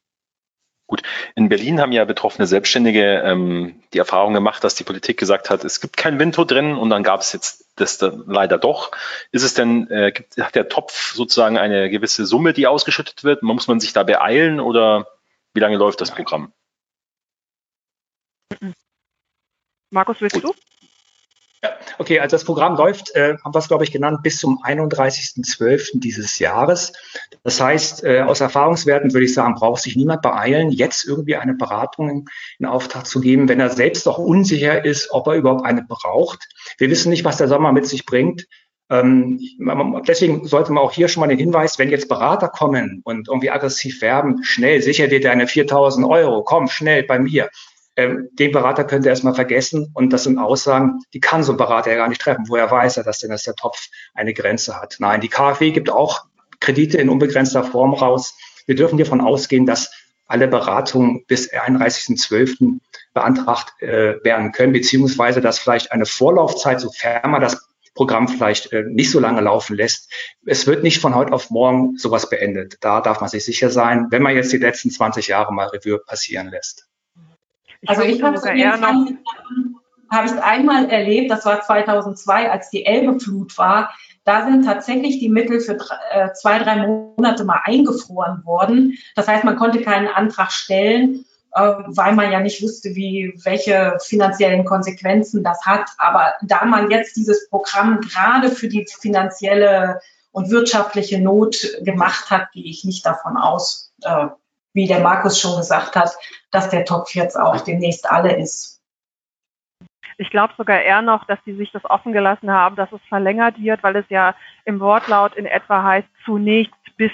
Speaker 6: Gut, in Berlin haben ja betroffene Selbstständige ähm, die Erfahrung gemacht, dass die Politik gesagt hat, es gibt kein Winto drin und dann gab es jetzt das dann leider doch. Ist es denn, äh, gibt, hat der Topf sozusagen eine gewisse Summe, die ausgeschüttet wird? Muss man sich da beeilen oder wie lange läuft das Programm?
Speaker 2: Markus, willst Gut. du?
Speaker 5: Ja, okay, also das Programm läuft, äh, haben wir es, glaube ich, genannt, bis zum 31.12. dieses Jahres. Das heißt, äh, aus Erfahrungswerten würde ich sagen, braucht sich niemand beeilen, jetzt irgendwie eine Beratung in Auftrag zu geben, wenn er selbst auch unsicher ist, ob er überhaupt eine braucht. Wir wissen nicht, was der Sommer mit sich bringt. Ähm, deswegen sollte man auch hier schon mal den Hinweis, wenn jetzt Berater kommen und irgendwie aggressiv werben, schnell, sicher dir deine 4000 Euro, komm, schnell bei mir ähm, den Berater könnt ihr erstmal vergessen. Und das sind Aussagen, die kann so ein Berater ja gar nicht treffen. Woher weiß er das denn, dass der Topf eine Grenze hat? Nein, die KfW gibt auch Kredite in unbegrenzter Form raus. Wir dürfen davon ausgehen, dass alle Beratungen bis 31.12. beantragt äh, werden können, beziehungsweise dass vielleicht eine Vorlaufzeit, sofern man das Programm vielleicht äh, nicht so lange laufen lässt. Es wird nicht von heute auf morgen sowas beendet. Da darf man sich sicher sein, wenn man jetzt die letzten 20 Jahre mal Revue passieren lässt.
Speaker 3: Ich also ich habe es habe ich einmal erlebt, das war 2002, als die Elbeflut war. Da sind tatsächlich die Mittel für äh, zwei, drei Monate mal eingefroren worden. Das heißt, man konnte keinen Antrag stellen, äh, weil man ja nicht wusste, wie, welche finanziellen Konsequenzen das hat. Aber da man jetzt dieses Programm gerade für die finanzielle und wirtschaftliche Not gemacht hat, gehe ich nicht davon aus, äh, wie der Markus schon gesagt hat, dass der Topf jetzt auch demnächst alle ist.
Speaker 2: Ich glaube sogar eher noch, dass die sich das offen gelassen haben, dass es verlängert wird, weil es ja im Wortlaut in etwa heißt, zunächst bis.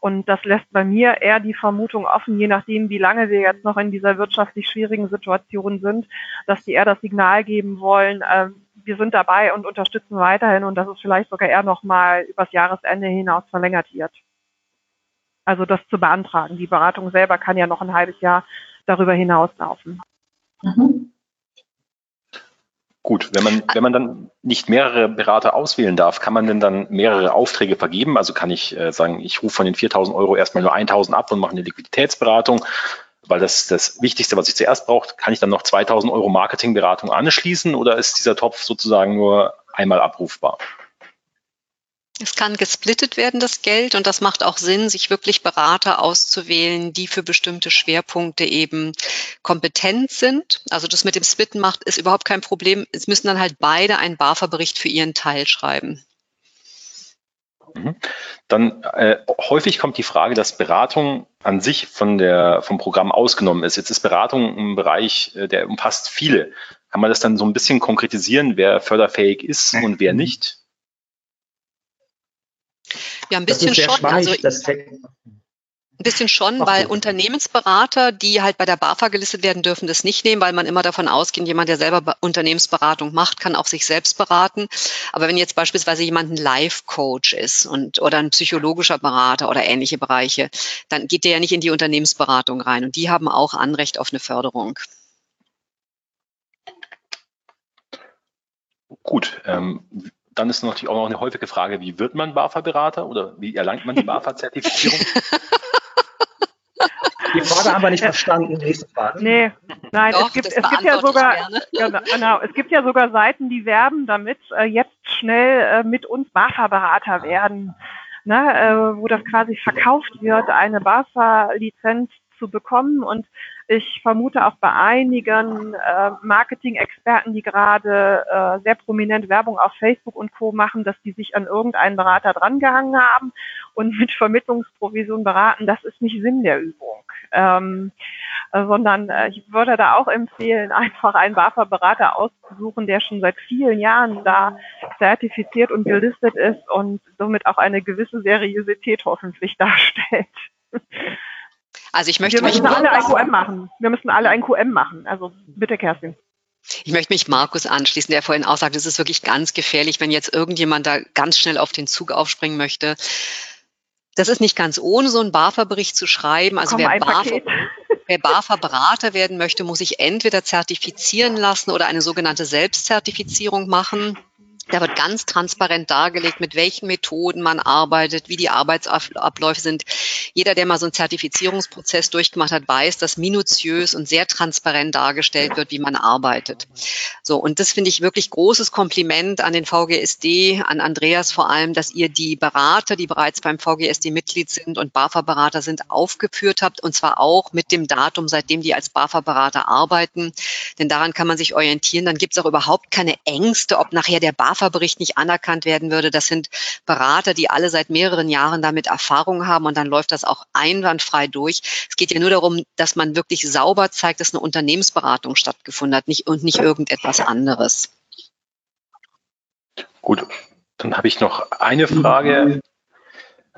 Speaker 2: Und das lässt bei mir eher die Vermutung offen, je nachdem, wie lange wir jetzt noch in dieser wirtschaftlich schwierigen Situation sind, dass die eher das Signal geben wollen, äh, wir sind dabei und unterstützen weiterhin und dass es vielleicht sogar eher noch mal übers Jahresende hinaus verlängert wird also das zu beantragen. Die Beratung selber kann ja noch ein halbes Jahr darüber hinauslaufen. Mhm.
Speaker 6: Gut, wenn man, wenn man dann nicht mehrere Berater auswählen darf, kann man denn dann mehrere Aufträge vergeben? Also kann ich äh, sagen, ich rufe von den 4.000 Euro erstmal nur 1.000 ab und mache eine Liquiditätsberatung. weil das das Wichtigste, was ich zuerst brauche, kann ich dann noch 2000 Euro Marketingberatung anschließen oder ist dieser Topf sozusagen nur einmal abrufbar?
Speaker 4: Es kann gesplittet werden, das Geld, und das macht auch Sinn, sich wirklich Berater auszuwählen, die für bestimmte Schwerpunkte eben kompetent sind. Also das mit dem Splitten macht, ist überhaupt kein Problem. Es müssen dann halt beide einen BAFA-Bericht für ihren Teil schreiben.
Speaker 6: Mhm. Dann äh, häufig kommt die Frage, dass Beratung an sich von der, vom Programm ausgenommen ist. Jetzt ist Beratung ein Bereich, äh, der umfasst viele. Kann man das dann so ein bisschen konkretisieren, wer förderfähig ist und wer nicht?
Speaker 4: Ja, ein bisschen schon. Also, ein bisschen schon, weil Unternehmensberater, die halt bei der BAFA gelistet werden, dürfen das nicht nehmen, weil man immer davon ausgeht, jemand, der selber Unternehmensberatung macht, kann auch sich selbst beraten. Aber wenn jetzt beispielsweise jemand ein Life-Coach ist und oder ein psychologischer Berater oder ähnliche Bereiche, dann geht der ja nicht in die Unternehmensberatung rein. Und die haben auch Anrecht auf eine Förderung.
Speaker 6: Gut, ähm, dann ist natürlich auch noch eine häufige Frage, wie wird man BAFA-Berater oder wie erlangt man die [laughs] BAFA-Zertifizierung?
Speaker 5: Die Frage haben wir nicht verstanden. Nächste Frage.
Speaker 2: Nee, nein, Doch, es gibt, es gibt ja sogar, [laughs] genau, es gibt ja sogar Seiten, die werben damit, äh, jetzt schnell äh, mit uns BAFA-Berater werden, ne, äh, wo das quasi verkauft wird, eine BAFA-Lizenz zu bekommen und ich vermute auch bei einigen äh, Marketing-Experten, die gerade äh, sehr prominent Werbung auf Facebook und Co. machen, dass die sich an irgendeinen Berater drangehangen haben und [laughs] mit Vermittlungsprovision beraten. Das ist nicht Sinn der Übung. Ähm, äh, sondern äh, ich würde da auch empfehlen, [laughs] einfach einen BAFA-Berater auszusuchen, der schon seit vielen Jahren da zertifiziert und gelistet ist und somit auch eine gewisse Seriosität hoffentlich darstellt. [laughs]
Speaker 4: Also ich möchte
Speaker 2: Wir müssen alle ein QM machen. Wir müssen alle ein QM machen. Also bitte, Kerstin.
Speaker 4: Ich möchte mich Markus anschließen, der vorhin auch sagt, es ist wirklich ganz gefährlich, wenn jetzt irgendjemand da ganz schnell auf den Zug aufspringen möchte. Das ist nicht ganz ohne, so einen BAFA-Bericht zu schreiben. Also Komm, wer BAFA, [laughs] wer BAFA-Berater werden möchte, muss sich entweder zertifizieren lassen oder eine sogenannte Selbstzertifizierung machen. Da wird ganz transparent dargelegt, mit welchen Methoden man arbeitet, wie die Arbeitsabläufe sind. Jeder, der mal so einen Zertifizierungsprozess durchgemacht hat, weiß, dass minutiös und sehr transparent dargestellt wird, wie man arbeitet. So, und das finde ich wirklich großes Kompliment an den VGSD, an Andreas vor allem, dass ihr die Berater, die bereits beim VGSD Mitglied sind und BAFA-Berater sind, aufgeführt habt und zwar auch mit dem Datum, seitdem die als BAFA-Berater arbeiten. Denn daran kann man sich orientieren. Dann gibt es auch überhaupt keine Ängste, ob nachher der BAFA BAFA-Bericht nicht anerkannt werden würde. Das sind Berater, die alle seit mehreren Jahren damit Erfahrung haben und dann läuft das auch einwandfrei durch. Es geht ja nur darum, dass man wirklich sauber zeigt, dass eine Unternehmensberatung stattgefunden hat nicht, und nicht irgendetwas anderes.
Speaker 6: Gut, dann habe ich noch eine Frage.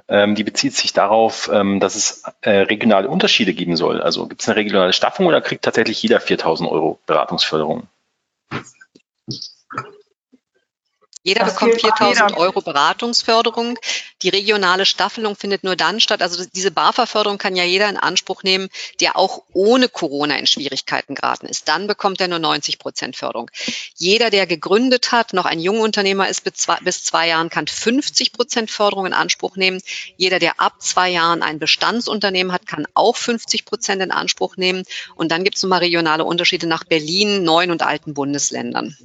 Speaker 6: Ähm, die bezieht sich darauf, ähm, dass es äh, regionale Unterschiede geben soll. Also gibt es eine regionale Staffung oder kriegt tatsächlich jeder 4000 Euro Beratungsförderung?
Speaker 4: Jeder das bekommt 4000 Euro Beratungsförderung. Die regionale Staffelung findet nur dann statt. Also diese BAFA-Förderung kann ja jeder in Anspruch nehmen, der auch ohne Corona in Schwierigkeiten geraten ist. Dann bekommt er nur 90 Prozent Förderung. Jeder, der gegründet hat, noch ein Jungunternehmer ist bis zwei, bis zwei Jahren, kann 50 Prozent Förderung in Anspruch nehmen. Jeder, der ab zwei Jahren ein Bestandsunternehmen hat, kann auch 50 Prozent in Anspruch nehmen. Und dann gibt es nochmal regionale Unterschiede nach Berlin, neuen und alten Bundesländern.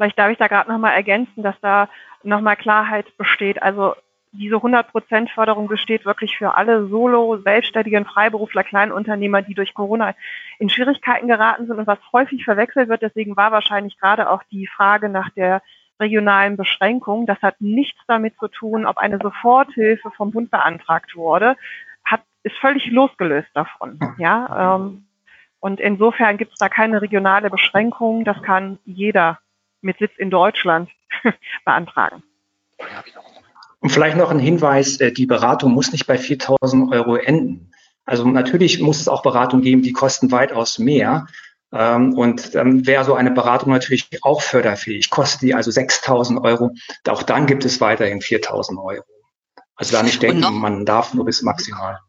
Speaker 2: Vielleicht darf ich da gerade nochmal ergänzen, dass da nochmal Klarheit besteht. Also diese 100% Förderung besteht wirklich für alle Solo, Selbstständigen, Freiberufler, Kleinunternehmer, die durch Corona in Schwierigkeiten geraten sind und was häufig verwechselt wird. Deswegen war wahrscheinlich gerade auch die Frage nach der regionalen Beschränkung. Das hat nichts damit zu tun, ob eine Soforthilfe vom Bund beantragt wurde. Hat, ist völlig losgelöst davon. Ja, ähm, und insofern gibt es da keine regionale Beschränkung. Das kann jeder mit Sitz in Deutschland [laughs] beantragen.
Speaker 5: Und vielleicht noch ein Hinweis, äh, die Beratung muss nicht bei 4000 Euro enden. Also natürlich muss es auch Beratung geben, die kosten weitaus mehr. Ähm, und dann wäre so eine Beratung natürlich auch förderfähig. Kostet die also 6000 Euro. Auch dann gibt es weiterhin 4000 Euro. Also da nicht denken, man darf nur bis maximal.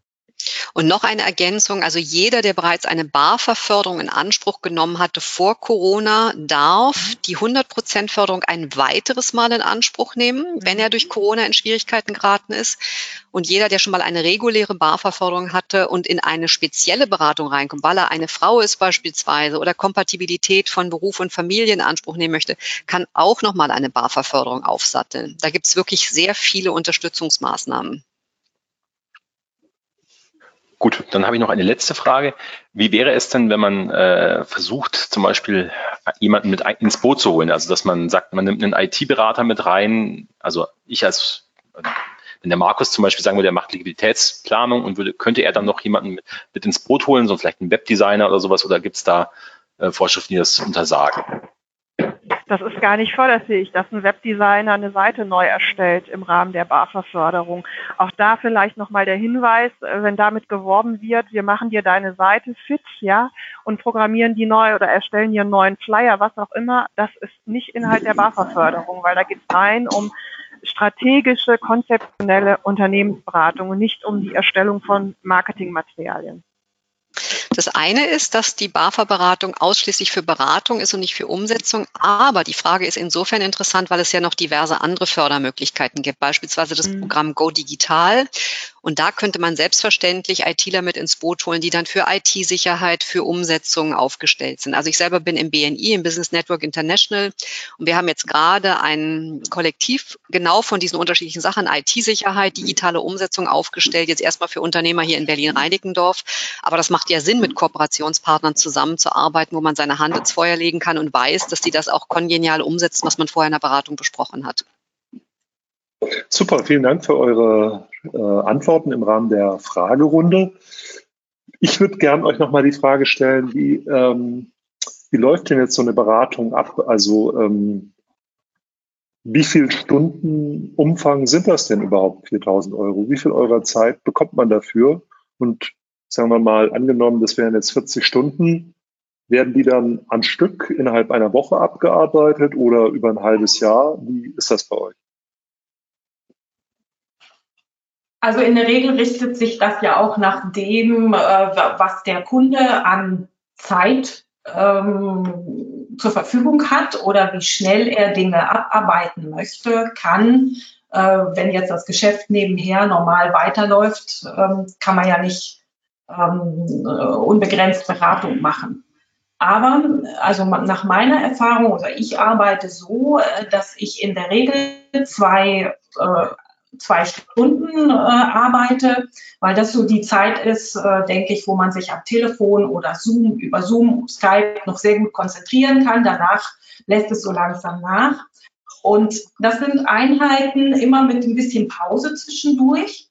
Speaker 4: Und noch eine Ergänzung, also jeder, der bereits eine BAFA-Förderung in Anspruch genommen hatte vor Corona, darf die 100% Förderung ein weiteres Mal in Anspruch nehmen, wenn er durch Corona in Schwierigkeiten geraten ist. Und jeder, der schon mal eine reguläre BAFA-Förderung hatte und in eine spezielle Beratung reinkommt, weil er eine Frau ist beispielsweise oder Kompatibilität von Beruf und Familie in Anspruch nehmen möchte, kann auch nochmal eine BAFA-Förderung aufsatteln. Da gibt es wirklich sehr viele Unterstützungsmaßnahmen.
Speaker 6: Gut, dann habe ich noch eine letzte Frage. Wie wäre es denn, wenn man äh, versucht, zum Beispiel jemanden mit ins Boot zu holen? Also, dass man sagt, man nimmt einen IT-Berater mit rein. Also, ich als, wenn der Markus zum Beispiel sagen würde, er macht Liquiditätsplanung und würde, könnte er dann noch jemanden mit, mit ins Boot holen, so vielleicht einen Webdesigner oder sowas, oder gibt es da äh, Vorschriften, die das untersagen?
Speaker 2: Das ist gar nicht förderfähig, dass ein Webdesigner eine Seite neu erstellt im Rahmen der BAFA-Förderung. Auch da vielleicht nochmal der Hinweis, äh, wenn damit geworben wird, wir machen dir deine Seite fit, ja, und programmieren die neu oder erstellen dir einen neuen Flyer, was auch immer, das ist nicht Inhalt der BAFA-Förderung, weil da geht es rein um strategische, konzeptionelle Unternehmensberatung und nicht um die Erstellung von Marketingmaterialien.
Speaker 4: Das eine ist, dass die BAFA-Beratung ausschließlich für Beratung ist und nicht für Umsetzung. Aber die Frage ist insofern interessant, weil es ja noch diverse andere Fördermöglichkeiten gibt, beispielsweise das mhm. Programm Go Digital. Und da könnte man selbstverständlich ITler mit ins Boot holen, die dann für IT-Sicherheit, für Umsetzungen aufgestellt sind. Also ich selber bin im BNI, im Business Network International. Und wir haben jetzt gerade ein Kollektiv genau von diesen unterschiedlichen Sachen, IT-Sicherheit, digitale Umsetzung aufgestellt. Jetzt erstmal für Unternehmer hier in Berlin-Reinickendorf. Aber das macht ja Sinn, mit Kooperationspartnern zusammenzuarbeiten, wo man seine Hand ins Feuer legen kann und weiß, dass die das auch kongenial umsetzen, was man vorher in der Beratung besprochen hat.
Speaker 1: Super, vielen Dank für eure äh, Antworten im Rahmen der Fragerunde. Ich würde gern euch nochmal die Frage stellen, wie, ähm, wie läuft denn jetzt so eine Beratung ab? Also ähm, wie viel Stunden Umfang sind das denn überhaupt, 4000 Euro? Wie viel eurer Zeit bekommt man dafür? Und sagen wir mal, angenommen, das wären jetzt 40 Stunden, werden die dann am Stück innerhalb einer Woche abgearbeitet oder über ein halbes Jahr? Wie ist das bei euch?
Speaker 3: Also in der Regel richtet sich das ja auch nach dem, äh, was der Kunde an Zeit ähm, zur Verfügung hat oder wie schnell er Dinge abarbeiten möchte, kann. Äh, wenn jetzt das Geschäft nebenher normal weiterläuft, ähm, kann man ja nicht ähm, unbegrenzt Beratung machen. Aber also nach meiner Erfahrung, oder ich arbeite so, äh, dass ich in der Regel zwei, äh, zwei Stunden äh, arbeite, weil das so die Zeit ist, äh, denke ich, wo man sich am Telefon oder Zoom, über Zoom, Skype noch sehr gut konzentrieren kann. Danach lässt es so langsam nach. Und das sind Einheiten immer mit ein bisschen Pause zwischendurch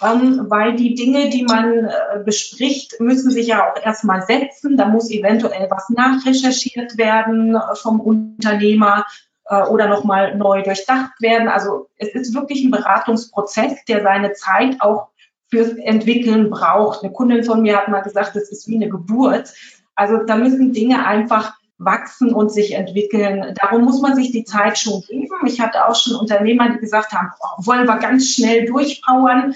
Speaker 3: weil die Dinge, die man äh, bespricht, müssen sich ja auch erstmal setzen. Da muss eventuell was nachrecherchiert werden äh, vom Unternehmer äh, oder nochmal neu durchdacht werden. Also es ist wirklich ein Beratungsprozess, der seine Zeit auch fürs Entwickeln braucht. Eine Kundin von mir hat mal gesagt, das ist wie eine Geburt. Also da müssen Dinge einfach wachsen und sich entwickeln. Darum muss man sich die Zeit schon geben. Ich hatte auch schon Unternehmer, die gesagt haben, oh, wollen wir ganz schnell durchpowern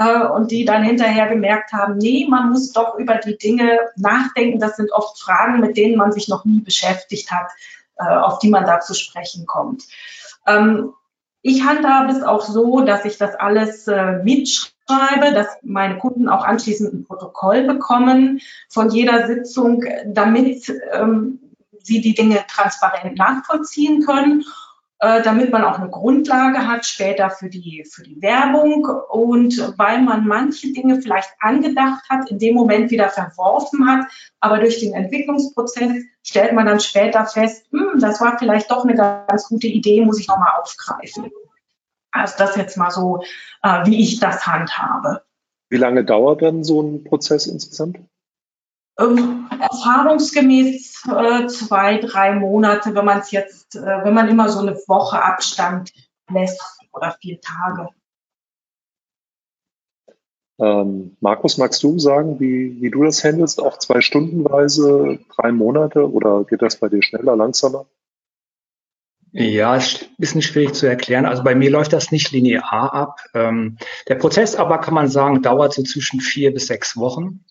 Speaker 3: äh, und die dann hinterher gemerkt haben, nee, man muss doch über die Dinge nachdenken. Das sind oft Fragen, mit denen man sich noch nie beschäftigt hat, äh, auf die man da zu sprechen kommt. Ähm, ich handhabe es auch so, dass ich das alles äh, mitschreibe, dass meine Kunden auch anschließend ein Protokoll bekommen von jeder Sitzung, damit ähm, sie die Dinge transparent nachvollziehen können äh, damit man auch eine Grundlage hat später für die, für die Werbung und weil man manche Dinge vielleicht angedacht hat, in dem Moment wieder verworfen hat, aber durch den Entwicklungsprozess stellt man dann später fest, hm, das war vielleicht doch eine ganz gute Idee, muss ich nochmal aufgreifen. Also das jetzt mal so, äh, wie ich das handhabe.
Speaker 1: Wie lange dauert dann so ein Prozess insgesamt?
Speaker 3: Ähm, erfahrungsgemäß äh, zwei, drei Monate, wenn man es jetzt, äh, wenn man immer so eine Woche Abstand lässt oder vier Tage.
Speaker 1: Ähm, Markus, magst du sagen, wie, wie du das handelst? Auch zwei Stundenweise, drei Monate oder geht das bei dir schneller, langsamer?
Speaker 5: Ja, ist ein bisschen schwierig zu erklären. Also bei mir läuft das nicht linear ab. Ähm, der Prozess aber, kann man sagen, dauert so zwischen vier bis sechs Wochen.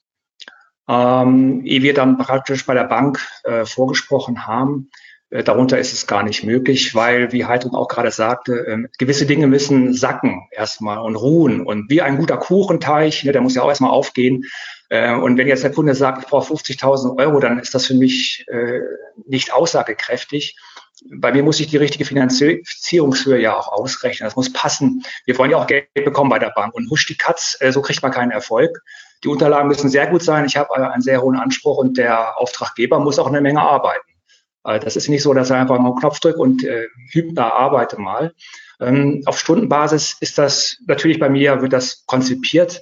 Speaker 5: Ähm, ehe wir dann praktisch bei der Bank äh, vorgesprochen haben, äh, darunter ist es gar nicht möglich, weil, wie Heidrun auch gerade sagte, äh, gewisse Dinge müssen sacken erstmal und ruhen. Und wie ein guter Kuchenteig, ne, der muss ja auch erstmal aufgehen. Äh, und wenn jetzt der Kunde sagt, ich brauche 50.000 Euro, dann ist das für mich äh, nicht aussagekräftig bei mir muss ich die richtige Finanzierungshöhe ja auch ausrechnen. Das muss passen. Wir wollen ja auch Geld bekommen bei der Bank. Und husch die Katz, äh, so kriegt man keinen Erfolg. Die Unterlagen müssen sehr gut sein. Ich habe äh, einen sehr hohen Anspruch und der Auftraggeber muss auch eine Menge arbeiten. Äh, das ist nicht so, dass er einfach mal einen Knopf drückt und äh, Hübner arbeite mal. Ähm, auf Stundenbasis ist das natürlich bei mir, wird das konzipiert.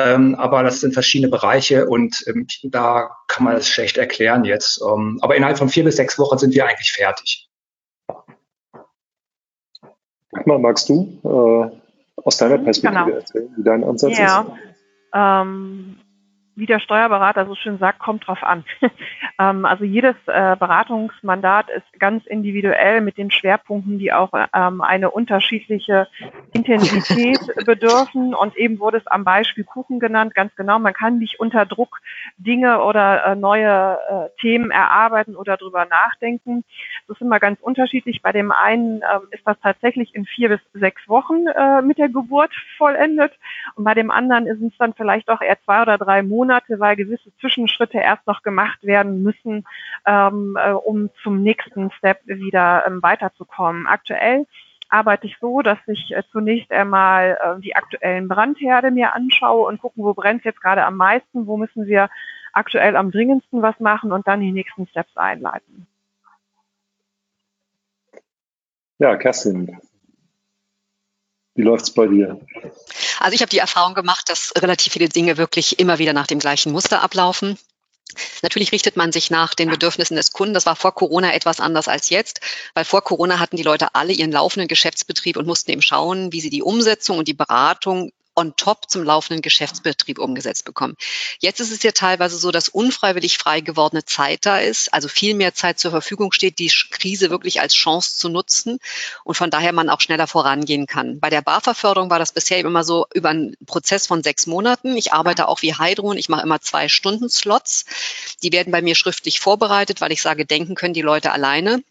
Speaker 5: Ähm, aber das sind verschiedene Bereiche und ähm, da kann man es schlecht erklären jetzt. Ähm, aber innerhalb von vier bis sechs Wochen sind wir eigentlich fertig.
Speaker 1: Mal, magst du äh, aus deiner Perspektive genau. erzählen, wie dein Ansatz ja. ist?
Speaker 2: Ähm, wie der Steuerberater so schön sagt, kommt drauf an. [laughs] ähm, also jedes äh, Beratungsmandat ist ganz individuell mit den Schwerpunkten, die auch ähm, eine unterschiedliche Intensität [laughs] bedürfen. Und eben wurde es am Beispiel Kuchen genannt, ganz genau. Man kann nicht unter Druck Dinge oder äh, neue äh, Themen erarbeiten oder drüber nachdenken. Das ist immer ganz unterschiedlich. Bei dem einen äh, ist das tatsächlich in vier bis sechs Wochen äh, mit der Geburt vollendet. Und bei dem anderen ist es dann vielleicht auch eher zwei oder drei Monate Monate, weil gewisse Zwischenschritte erst noch gemacht werden müssen, ähm, äh, um zum nächsten Step wieder ähm, weiterzukommen. Aktuell arbeite ich so, dass ich äh, zunächst einmal äh, die aktuellen Brandherde mir anschaue und gucken, wo brennt es jetzt gerade am meisten, wo müssen wir aktuell am dringendsten was machen und dann die nächsten Steps einleiten.
Speaker 1: Ja, Kerstin, wie läuft's bei dir?
Speaker 4: Also ich habe die Erfahrung gemacht, dass relativ viele Dinge wirklich immer wieder nach dem gleichen Muster ablaufen. Natürlich richtet man sich nach den Bedürfnissen des Kunden. Das war vor Corona etwas anders als jetzt, weil vor Corona hatten die Leute alle ihren laufenden Geschäftsbetrieb und mussten eben schauen, wie sie die Umsetzung und die Beratung on top zum laufenden Geschäftsbetrieb umgesetzt bekommen. Jetzt ist es ja teilweise so, dass unfreiwillig frei gewordene Zeit da ist, also viel mehr Zeit zur Verfügung steht, die Krise wirklich als Chance zu nutzen und von daher man auch schneller vorangehen kann. Bei der BAFA-Förderung war das bisher immer so über einen Prozess von sechs Monaten. Ich arbeite auch wie Heidrun, ich mache immer zwei Stunden Slots. Die werden bei mir schriftlich vorbereitet, weil ich sage, denken können die Leute alleine.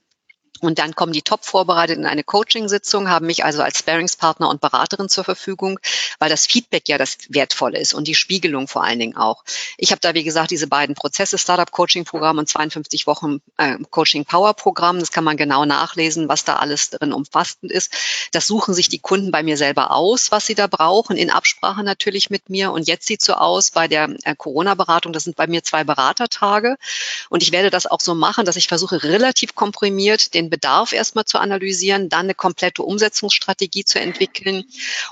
Speaker 4: Und dann kommen die top vorbereitet in eine Coaching-Sitzung, haben mich also als Sparingspartner und Beraterin zur Verfügung, weil das Feedback ja das Wertvolle ist und die Spiegelung vor allen Dingen auch. Ich habe da, wie gesagt, diese beiden Prozesse, Startup-Coaching-Programm und 52 Wochen äh, Coaching-Power-Programm. Das kann man genau nachlesen, was da alles drin umfassend ist. Das suchen sich die Kunden bei mir selber aus, was sie da brauchen, in Absprache natürlich mit mir. Und jetzt sieht so aus bei der äh, Corona-Beratung, das sind bei mir zwei Beratertage. Und ich werde das auch so machen, dass ich versuche, relativ komprimiert den den Bedarf erstmal zu analysieren, dann eine komplette Umsetzungsstrategie zu entwickeln,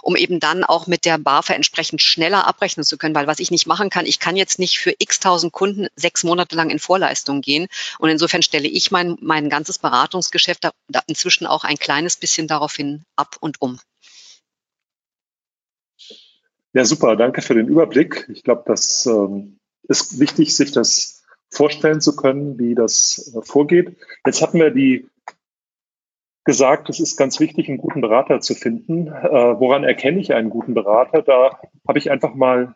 Speaker 4: um eben dann auch mit der BAFA entsprechend schneller abrechnen zu können. Weil was ich nicht machen kann, ich kann jetzt nicht für x tausend Kunden sechs Monate lang in Vorleistung gehen. Und insofern stelle ich mein, mein ganzes Beratungsgeschäft da, da inzwischen auch ein kleines bisschen daraufhin ab und um.
Speaker 1: Ja, super. Danke für den Überblick. Ich glaube, das ähm, ist wichtig, sich das vorstellen zu können, wie das äh, vorgeht. Jetzt hatten wir die gesagt, es ist ganz wichtig, einen guten Berater zu finden. Äh, woran erkenne ich einen guten Berater? Da habe ich einfach mal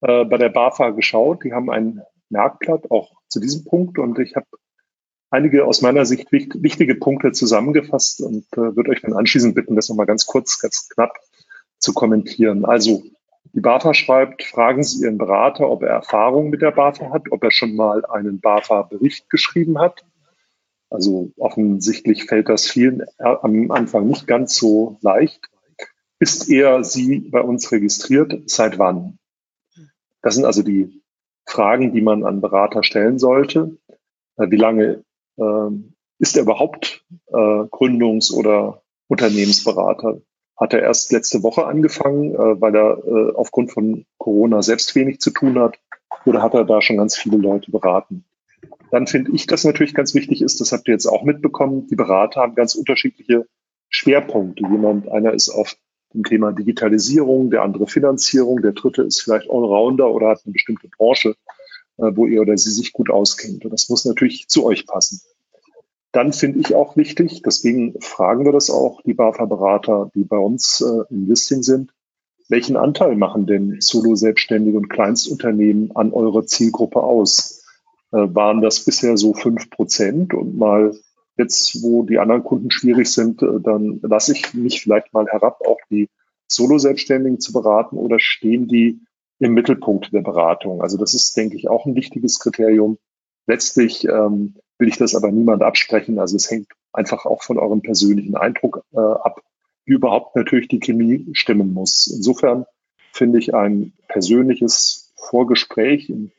Speaker 1: äh, bei der BAFA geschaut. Die haben ein Merkblatt auch zu diesem Punkt und ich habe einige aus meiner Sicht wicht, wichtige Punkte zusammengefasst und äh, würde euch dann anschließend bitten, das nochmal ganz kurz, ganz knapp zu kommentieren. Also die BAFA schreibt, fragen Sie Ihren Berater, ob er Erfahrung mit der BAFA hat, ob er schon mal einen BAFA-Bericht geschrieben hat also offensichtlich fällt das vielen am Anfang nicht ganz so leicht. Ist er sie bei uns registriert? Seit wann? Das sind also die Fragen, die man an Berater stellen sollte. Äh, wie lange äh, ist er überhaupt äh, Gründungs- oder Unternehmensberater? Hat er erst letzte Woche angefangen, äh, weil er äh, aufgrund von Corona selbst wenig zu tun hat? Oder hat er da schon ganz viele Leute beraten? Dann finde ich, dass natürlich ganz wichtig ist, das habt ihr jetzt auch mitbekommen, die Berater haben ganz unterschiedliche Schwerpunkte. Jemand, einer ist auf dem Thema Digitalisierung, der andere Finanzierung, der dritte ist vielleicht Allrounder oder hat eine bestimmte Branche, äh, wo ihr oder sie sich gut auskennt. Und das muss natürlich zu euch passen. Dann finde ich auch wichtig, deswegen fragen wir das auch, die BAFA-Berater, die bei uns äh, im Listing sind, welchen Anteil machen denn Solo-Selbstständige und Kleinstunternehmen an eurer Zielgruppe aus? Äh, waren das bisher so fünf Prozent und mal jetzt, wo die anderen Kunden schwierig sind, äh, dann lasse ich mich vielleicht mal herab, auch die Solo-Selbstständigen zu beraten oder stehen die im Mittelpunkt der Beratung? Also das ist, denke ich, auch ein wichtiges Kriterium. Letztlich ähm, will ich das aber niemand absprechen. Also es hängt einfach auch von eurem persönlichen Eindruck äh, ab, wie überhaupt natürlich die Chemie stimmen muss. Insofern finde ich ein persönliches Vorgespräch im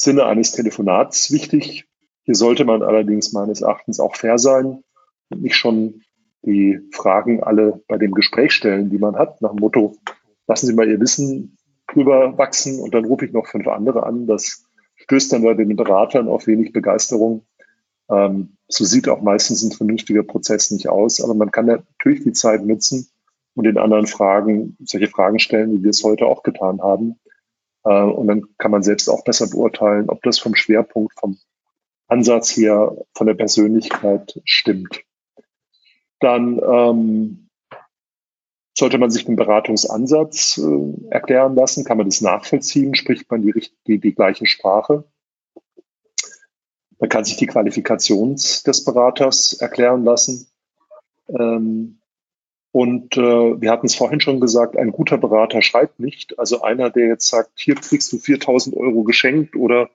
Speaker 1: Sinne eines Telefonats wichtig. Hier sollte man allerdings meines Erachtens auch fair sein und nicht schon die Fragen alle bei dem Gespräch stellen, die man hat, nach dem Motto, lassen Sie mal Ihr Wissen drüber wachsen und dann rufe ich noch fünf andere an. Das stößt dann bei den Beratern auf wenig Begeisterung. Ähm, so sieht auch meistens ein vernünftiger Prozess nicht aus, aber man kann natürlich die Zeit nutzen und den anderen Fragen, solche Fragen stellen, wie wir es heute auch getan haben. Äh, und dann kann man selbst auch besser beurteilen, ob das vom Schwerpunkt, vom Ansatz her, von der Persönlichkeit stimmt. Dann ähm, sollte man sich den Beratungsansatz äh, erklären lassen, kann man das nachvollziehen, spricht man die, die, die gleiche Sprache. Man kann sich die Qualifikation des Beraters erklären lassen. Ähm, und äh, wir hatten es vorhin schon gesagt, ein guter Berater schreibt nicht. Also einer, der jetzt sagt, hier kriegst du 4000 Euro geschenkt oder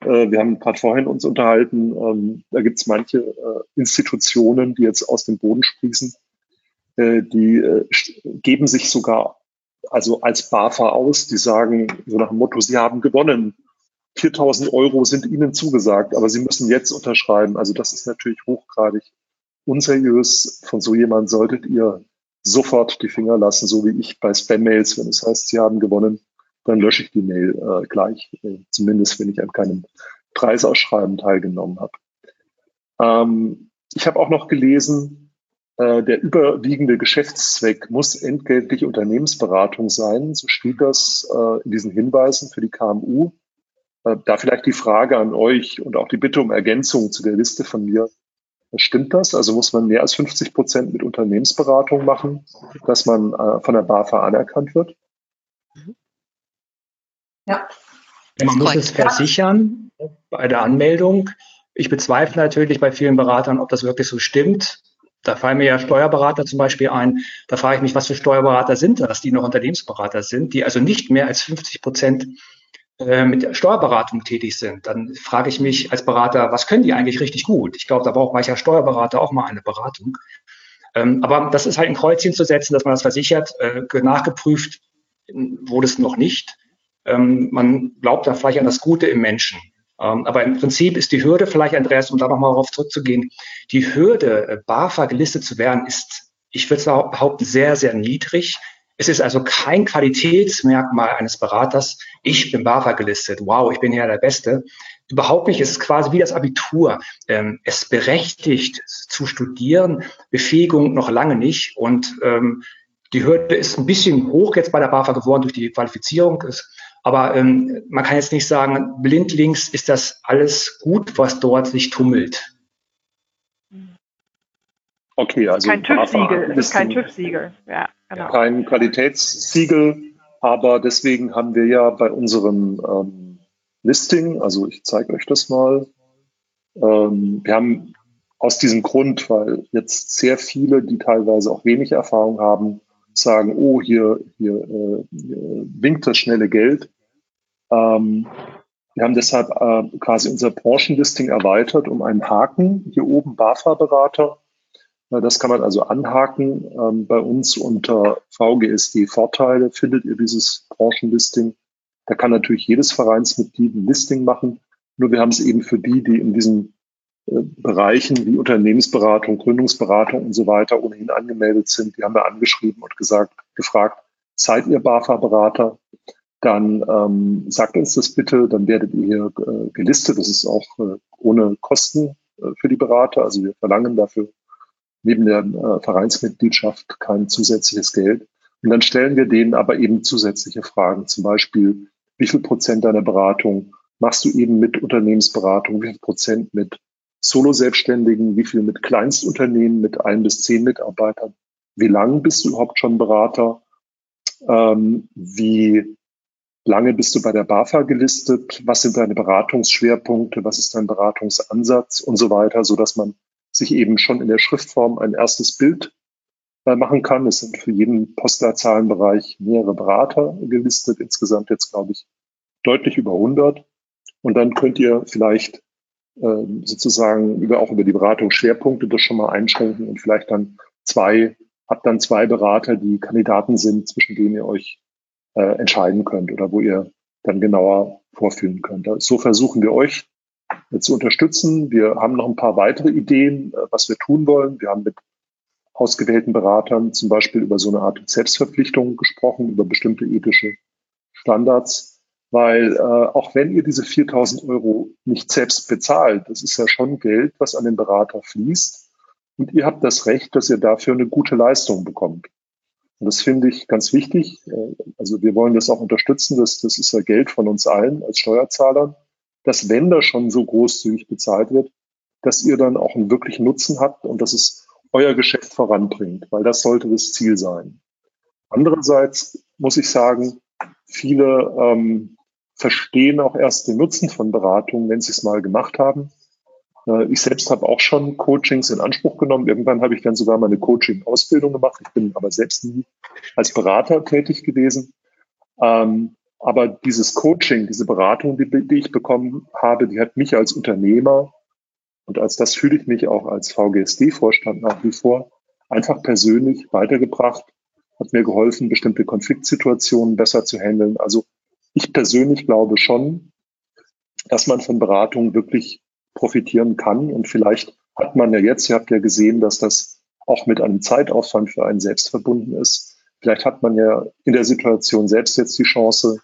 Speaker 1: äh, wir haben gerade vorhin uns unterhalten, ähm, da gibt es manche äh, Institutionen, die jetzt aus dem Boden sprießen, äh, die äh, geben sich sogar also als BAFA aus, die sagen so nach dem Motto, sie haben gewonnen 4000 Euro sind Ihnen zugesagt, aber Sie müssen jetzt unterschreiben. Also das ist natürlich hochgradig unseriös. Von so jemand solltet ihr sofort die Finger lassen, so wie ich bei Spam-Mails. Wenn es heißt, Sie haben gewonnen, dann lösche ich die Mail äh, gleich, äh, zumindest wenn ich an keinem Preisausschreiben teilgenommen habe. Ähm, ich habe auch noch gelesen, äh, der überwiegende Geschäftszweck muss entgeltliche Unternehmensberatung sein. So steht das äh, in diesen Hinweisen für die KMU. Äh, da vielleicht die Frage an euch und auch die Bitte um Ergänzung zu der Liste von mir. Stimmt das? Also muss man mehr als 50 Prozent mit Unternehmensberatung machen, dass man äh, von der BAFA anerkannt wird?
Speaker 5: Ja. Man muss es versichern bei der Anmeldung. Ich bezweifle natürlich bei vielen Beratern, ob das wirklich so stimmt. Da fallen mir ja Steuerberater zum Beispiel ein. Da frage ich mich, was für Steuerberater sind das, die noch Unternehmensberater sind, die also nicht mehr als 50 Prozent mit Steuerberatung tätig sind, dann frage ich mich als Berater, was können die eigentlich richtig gut? Ich glaube, da braucht mancher Steuerberater auch mal eine Beratung. Ähm, aber das ist halt ein Kreuzchen zu setzen, dass man das versichert, äh, nachgeprüft wurde es noch nicht. Ähm, man glaubt da vielleicht an das Gute im Menschen. Ähm, aber im Prinzip ist die Hürde, vielleicht Andreas, um da nochmal darauf zurückzugehen, die Hürde, äh, BAFA gelistet zu werden, ist, ich würde behaupten, sehr, sehr niedrig. Es ist also kein Qualitätsmerkmal eines Beraters. Ich bin BAFA gelistet. Wow, ich bin ja der Beste. Überhaupt nicht. Es ist quasi wie das Abitur. Ähm, es berechtigt zu studieren, Befähigung noch lange nicht. Und ähm, die Hürde ist ein bisschen hoch jetzt bei der BAFA geworden durch die Qualifizierung. Aber ähm, man kann jetzt nicht sagen, blindlings ist das alles gut, was dort sich tummelt.
Speaker 1: Okay, also
Speaker 2: kein TÜV-Siegel, ist kein TÜV-Siegel, ja,
Speaker 1: genau. Kein Qualitätssiegel, aber deswegen haben wir ja bei unserem ähm, Listing, also ich zeige euch das mal, ähm, wir haben aus diesem Grund, weil jetzt sehr viele, die teilweise auch wenig Erfahrung haben, sagen, oh, hier, hier, äh, winkt das schnelle Geld. Ähm, wir haben deshalb äh, quasi unser Branchenlisting erweitert um einen Haken. Hier oben BAFA-Berater das kann man also anhaken. Ähm, bei uns unter VGSD Vorteile findet ihr dieses Branchenlisting. Da kann natürlich jedes Vereinsmitglied ein Listing machen. Nur wir haben es eben für die, die in diesen äh, Bereichen wie Unternehmensberatung, Gründungsberatung und so weiter ohnehin angemeldet sind, die haben wir angeschrieben und gesagt, gefragt, seid ihr BAFA-Berater? Dann ähm, sagt uns das bitte, dann werdet ihr hier äh, gelistet. Das ist auch äh, ohne Kosten äh, für die Berater. Also wir verlangen dafür neben der äh, Vereinsmitgliedschaft kein zusätzliches Geld. Und dann stellen wir denen aber eben zusätzliche Fragen, zum Beispiel, wie viel Prozent deiner Beratung machst du eben mit Unternehmensberatung, wie viel Prozent mit Solo-Selbstständigen, wie viel mit Kleinstunternehmen mit ein bis zehn Mitarbeitern. Wie lang bist du überhaupt schon Berater? Ähm, wie lange bist du bei der BAFA gelistet? Was sind deine Beratungsschwerpunkte? Was ist dein Beratungsansatz und so weiter, so dass man sich eben schon in der Schriftform ein erstes Bild äh, machen kann. Es sind für jeden Postleitzahlenbereich mehrere Berater gelistet, insgesamt jetzt, glaube ich, deutlich über 100. Und dann könnt ihr vielleicht äh, sozusagen auch über die Beratungsschwerpunkte das schon mal einschränken und vielleicht dann zwei, habt dann zwei Berater, die Kandidaten sind, zwischen denen ihr euch äh, entscheiden könnt oder wo ihr dann genauer vorführen könnt. So versuchen wir euch zu unterstützen. Wir haben noch ein paar weitere Ideen, äh, was wir tun wollen. Wir haben mit ausgewählten Beratern zum Beispiel über so eine Art Selbstverpflichtung gesprochen, über bestimmte ethische Standards, weil äh, auch wenn ihr diese 4000 Euro nicht selbst bezahlt, das ist ja schon Geld, was an den Berater fließt und ihr habt das Recht, dass ihr dafür eine gute Leistung bekommt. Und das finde ich ganz wichtig. Äh, also wir wollen das auch unterstützen. Das, das ist ja Geld von uns allen als Steuerzahlern, dass wenn da schon so großzügig bezahlt wird, dass ihr dann auch einen wirklichen Nutzen habt und dass es euer Geschäft voranbringt, weil das sollte das Ziel sein. Andererseits muss ich sagen, viele ähm, verstehen auch erst den Nutzen von Beratung, wenn sie es mal gemacht haben. Äh, ich selbst habe auch schon Coachings in Anspruch genommen. Irgendwann habe ich dann sogar meine Coaching-Ausbildung gemacht. Ich bin aber selbst nie als Berater tätig gewesen. Ähm, aber dieses Coaching, diese Beratung, die, die ich bekommen habe, die hat mich als Unternehmer und als das fühle ich mich auch als VGSD-Vorstand nach wie vor einfach persönlich weitergebracht, hat mir geholfen, bestimmte Konfliktsituationen besser zu handeln. Also ich persönlich glaube schon, dass man von Beratung wirklich profitieren kann. Und vielleicht hat man ja jetzt, ihr habt ja gesehen, dass das auch mit einem Zeitaufwand für einen selbst verbunden ist. Vielleicht hat man ja in der Situation selbst jetzt die Chance,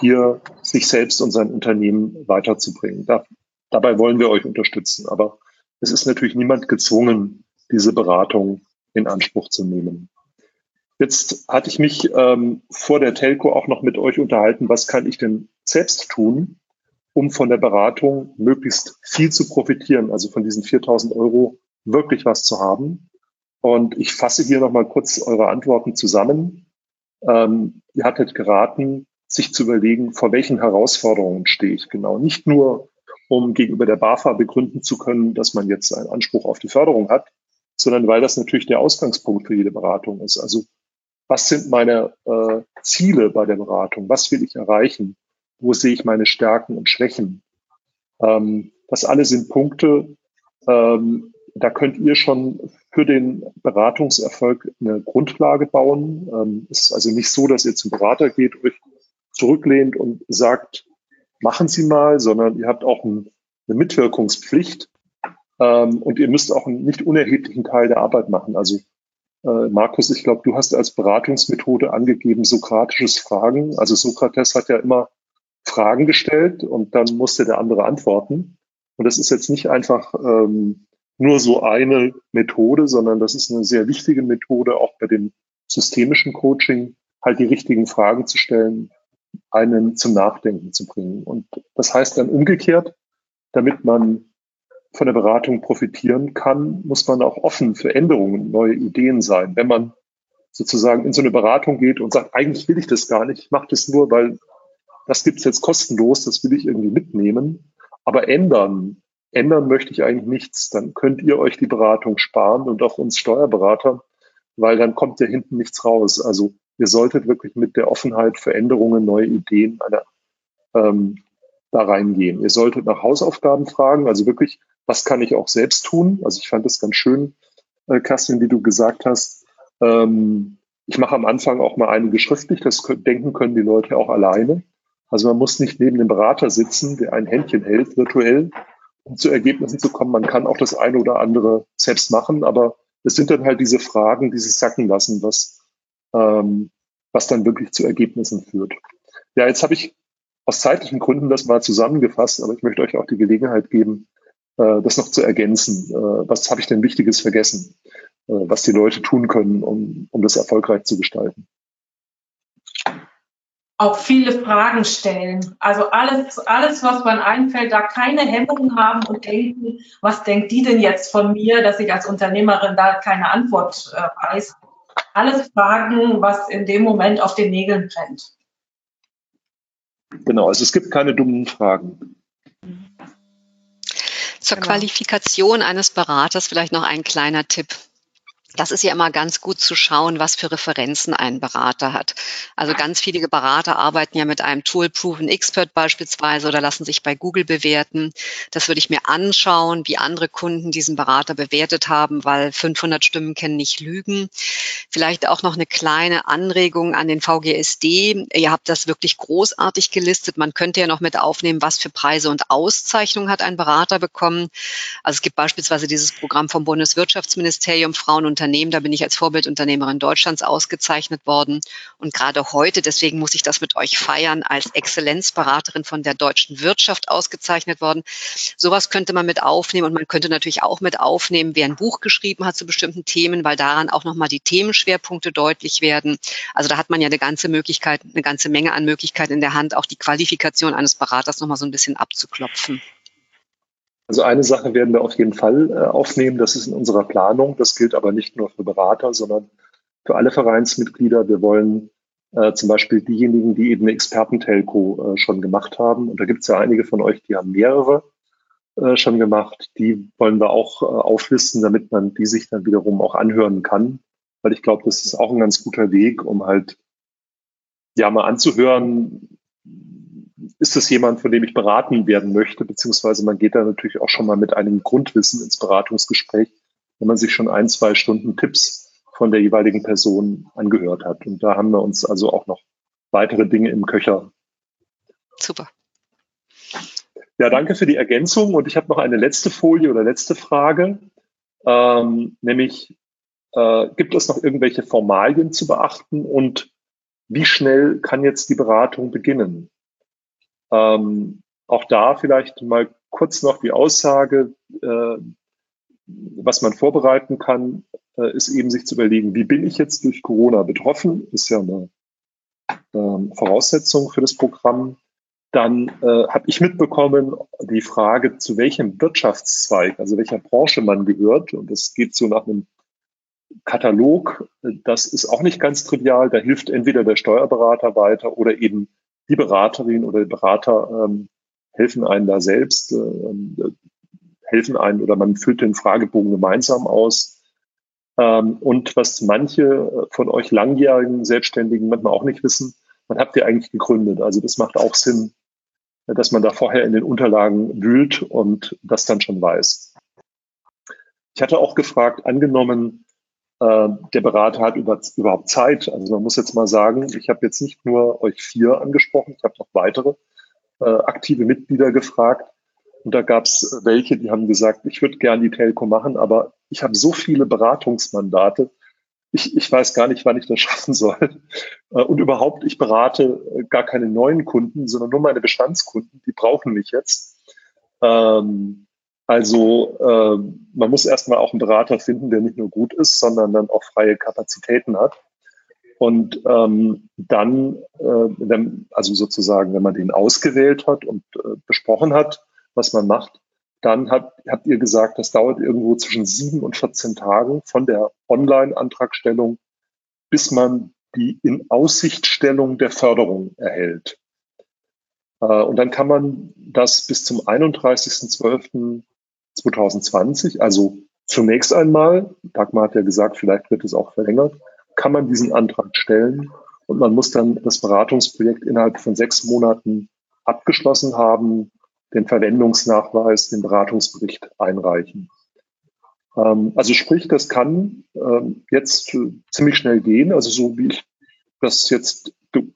Speaker 1: hier sich selbst und sein Unternehmen weiterzubringen. Da Dabei wollen wir euch unterstützen. Aber es ist natürlich niemand gezwungen, diese Beratung in Anspruch zu nehmen. Jetzt hatte ich mich ähm, vor der Telco auch noch mit euch unterhalten, was kann ich denn selbst tun, um von der Beratung möglichst viel zu profitieren, also von diesen 4000 Euro wirklich was zu haben. Und ich fasse hier nochmal kurz eure Antworten zusammen. Ähm, ihr hattet geraten, sich zu überlegen, vor welchen Herausforderungen stehe ich genau. Nicht nur um gegenüber der BAFA begründen zu können, dass man jetzt einen Anspruch auf die Förderung hat, sondern weil das natürlich der Ausgangspunkt für jede Beratung ist. Also was sind meine äh, Ziele bei der Beratung? Was will ich erreichen? Wo sehe ich meine Stärken und Schwächen? Ähm, das alle sind Punkte, ähm, da könnt ihr schon für den Beratungserfolg eine Grundlage bauen. Ähm, es ist also nicht so, dass ihr zum Berater geht, euch zurücklehnt und sagt, machen Sie mal, sondern ihr habt auch ein, eine Mitwirkungspflicht ähm, und ihr müsst auch einen nicht unerheblichen Teil der Arbeit machen. Also äh, Markus, ich glaube, du hast als Beratungsmethode angegeben sokratisches Fragen. Also Sokrates hat ja immer Fragen gestellt und dann musste der andere antworten. Und das ist jetzt nicht einfach ähm, nur so eine Methode, sondern das ist eine sehr wichtige Methode, auch bei dem systemischen Coaching, halt die richtigen Fragen zu stellen, einen zum Nachdenken zu bringen. Und das heißt dann umgekehrt, damit man von der Beratung profitieren kann, muss man auch offen für Änderungen, neue Ideen sein. Wenn man sozusagen in so eine Beratung geht und sagt, eigentlich will ich das gar nicht, ich mache das nur, weil das gibt's jetzt kostenlos, das will ich irgendwie mitnehmen. Aber ändern, ändern möchte ich eigentlich nichts. Dann könnt ihr euch die Beratung sparen und auch uns Steuerberater, weil dann kommt ja hinten nichts raus. Also ihr solltet wirklich mit der Offenheit für Änderungen, neue Ideen einer, ähm, da reingehen. Ihr solltet nach Hausaufgaben fragen, also wirklich, was kann ich auch selbst tun? Also ich fand das ganz schön, äh, Kerstin, wie du gesagt hast. Ähm, ich mache am Anfang auch mal einige schriftlich, das denken können die Leute auch alleine. Also man muss nicht neben dem Berater sitzen, der ein Händchen hält, virtuell, um zu Ergebnissen zu kommen. Man kann auch das eine oder andere selbst machen, aber es sind dann halt diese Fragen, die sich sacken lassen. Was, ähm, was dann wirklich zu Ergebnissen führt. Ja, jetzt habe ich aus zeitlichen Gründen das mal zusammengefasst, aber ich möchte euch auch die Gelegenheit geben, äh, das noch zu ergänzen. Äh, was habe ich denn Wichtiges vergessen, äh, was die Leute tun können, um, um das erfolgreich zu gestalten?
Speaker 3: auch viele Fragen stellen. Also alles, alles, was man einfällt, da keine Hemmungen haben und denken, was denkt die denn jetzt von mir, dass ich als Unternehmerin da keine Antwort äh, weiß. Alles Fragen, was in dem Moment auf den Nägeln brennt.
Speaker 1: Genau, also es gibt keine dummen Fragen.
Speaker 4: Zur genau. Qualifikation eines Beraters vielleicht noch ein kleiner Tipp das ist ja immer ganz gut zu schauen, was für Referenzen ein Berater hat. Also ganz viele Berater arbeiten ja mit einem Tool Proven Expert beispielsweise oder lassen sich bei Google bewerten. Das würde ich mir anschauen, wie andere Kunden diesen Berater bewertet haben, weil 500 Stimmen kennen nicht Lügen. Vielleicht auch noch eine kleine Anregung an den VGSD. Ihr habt das wirklich großartig gelistet. Man könnte ja noch mit aufnehmen, was für Preise und Auszeichnungen hat ein Berater bekommen. Also es gibt beispielsweise dieses Programm vom Bundeswirtschaftsministerium Frauen und Unternehmen. Da bin ich als Vorbildunternehmerin Deutschlands ausgezeichnet worden. Und gerade heute, deswegen muss ich das mit euch feiern, als Exzellenzberaterin von der deutschen Wirtschaft ausgezeichnet worden. Sowas könnte man mit aufnehmen und man könnte natürlich auch mit aufnehmen, wer ein Buch geschrieben hat zu bestimmten Themen, weil daran auch nochmal die Themenschwerpunkte deutlich werden. Also da hat man ja eine ganze Möglichkeit, eine ganze Menge an Möglichkeiten in der Hand, auch die Qualifikation eines Beraters nochmal so ein bisschen abzuklopfen.
Speaker 1: Also eine Sache werden wir auf jeden Fall äh, aufnehmen, das ist in unserer Planung. Das gilt aber nicht nur für Berater, sondern für alle Vereinsmitglieder. Wir wollen äh, zum Beispiel diejenigen, die eben eine Expertentelco äh, schon gemacht haben, und da gibt es ja einige von euch, die haben mehrere äh, schon gemacht, die wollen wir auch äh, auflisten, damit man die sich dann wiederum auch anhören kann. Weil ich glaube, das ist auch ein ganz guter Weg, um halt ja mal anzuhören, ist das jemand, von dem ich beraten werden möchte, beziehungsweise man geht da natürlich auch schon mal mit einem Grundwissen ins Beratungsgespräch, wenn man sich schon ein, zwei Stunden Tipps von der jeweiligen Person angehört hat. Und da haben wir uns also auch noch weitere Dinge im Köcher.
Speaker 4: Super.
Speaker 1: Ja, danke für die Ergänzung. Und ich habe noch eine letzte Folie oder letzte Frage, ähm, nämlich äh, gibt es noch irgendwelche Formalien zu beachten und wie schnell kann jetzt die Beratung beginnen? Ähm, auch da vielleicht mal kurz noch die Aussage, äh, was man vorbereiten kann, äh, ist eben sich zu überlegen, wie bin ich jetzt durch Corona betroffen? Ist ja eine äh, Voraussetzung für das Programm. Dann äh, habe ich mitbekommen die Frage, zu welchem Wirtschaftszweig, also welcher Branche man gehört. Und das geht so nach einem Katalog. Das ist auch nicht ganz trivial. Da hilft entweder der Steuerberater weiter oder eben die Beraterin oder der Berater ähm, helfen einen da selbst, äh, helfen einen oder man füllt den Fragebogen gemeinsam aus. Ähm, und was manche von euch langjährigen Selbstständigen manchmal auch nicht wissen, man habt ihr eigentlich gegründet. Also das macht auch Sinn, dass man da vorher in den Unterlagen wühlt und das dann schon weiß. Ich hatte auch gefragt, angenommen, äh, der Berater hat über, überhaupt Zeit. Also man muss jetzt mal sagen, ich habe jetzt nicht nur euch vier angesprochen, ich habe noch weitere äh, aktive Mitglieder gefragt. Und da gab es welche, die haben gesagt, ich würde gern die Telco machen, aber ich habe so viele Beratungsmandate, ich, ich weiß gar nicht, wann ich das [laughs] schaffen soll. Äh, und überhaupt, ich berate gar keine neuen Kunden, sondern nur meine Bestandskunden, die brauchen mich jetzt. Ähm, also äh, man muss erstmal auch einen Berater finden, der nicht nur gut ist, sondern dann auch freie Kapazitäten hat. Und ähm, dann, äh, also sozusagen, wenn man den ausgewählt hat und äh, besprochen hat, was man macht, dann hat, habt ihr gesagt, das dauert irgendwo zwischen sieben und 14 Tagen von der Online-Antragstellung, bis man die In-Aussichtstellung der Förderung erhält. Äh, und dann kann man das bis zum 31.12. 2020, also zunächst einmal, Dagmar hat ja gesagt, vielleicht wird es auch verlängert, kann man diesen Antrag stellen und man muss dann das Beratungsprojekt innerhalb von sechs Monaten abgeschlossen haben, den Verwendungsnachweis, den Beratungsbericht einreichen. Ähm, also sprich, das kann ähm, jetzt ziemlich schnell gehen. Also so wie ich das jetzt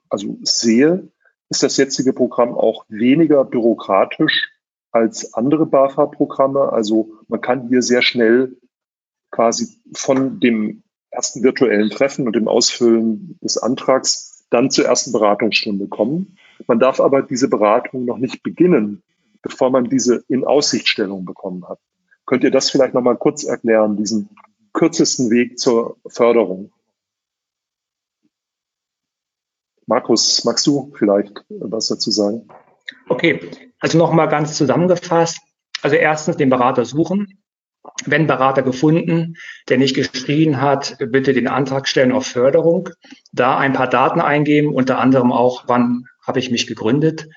Speaker 1: also sehe, ist das jetzige Programm auch weniger bürokratisch als andere BAFA-Programme. Also man kann hier sehr schnell quasi von dem ersten virtuellen Treffen und dem Ausfüllen des Antrags dann zur ersten Beratungsstunde kommen. Man darf aber diese Beratung noch nicht beginnen, bevor man diese In-Aussichtstellung bekommen hat. Könnt ihr das vielleicht noch mal kurz erklären, diesen kürzesten Weg zur Förderung? Markus, magst du vielleicht was dazu sagen?
Speaker 5: Okay, also nochmal ganz zusammengefasst. Also erstens den Berater suchen. Wenn Berater gefunden, der nicht geschrien hat, bitte den Antrag stellen auf Förderung. Da ein paar Daten eingeben, unter anderem auch, wann habe ich mich gegründet.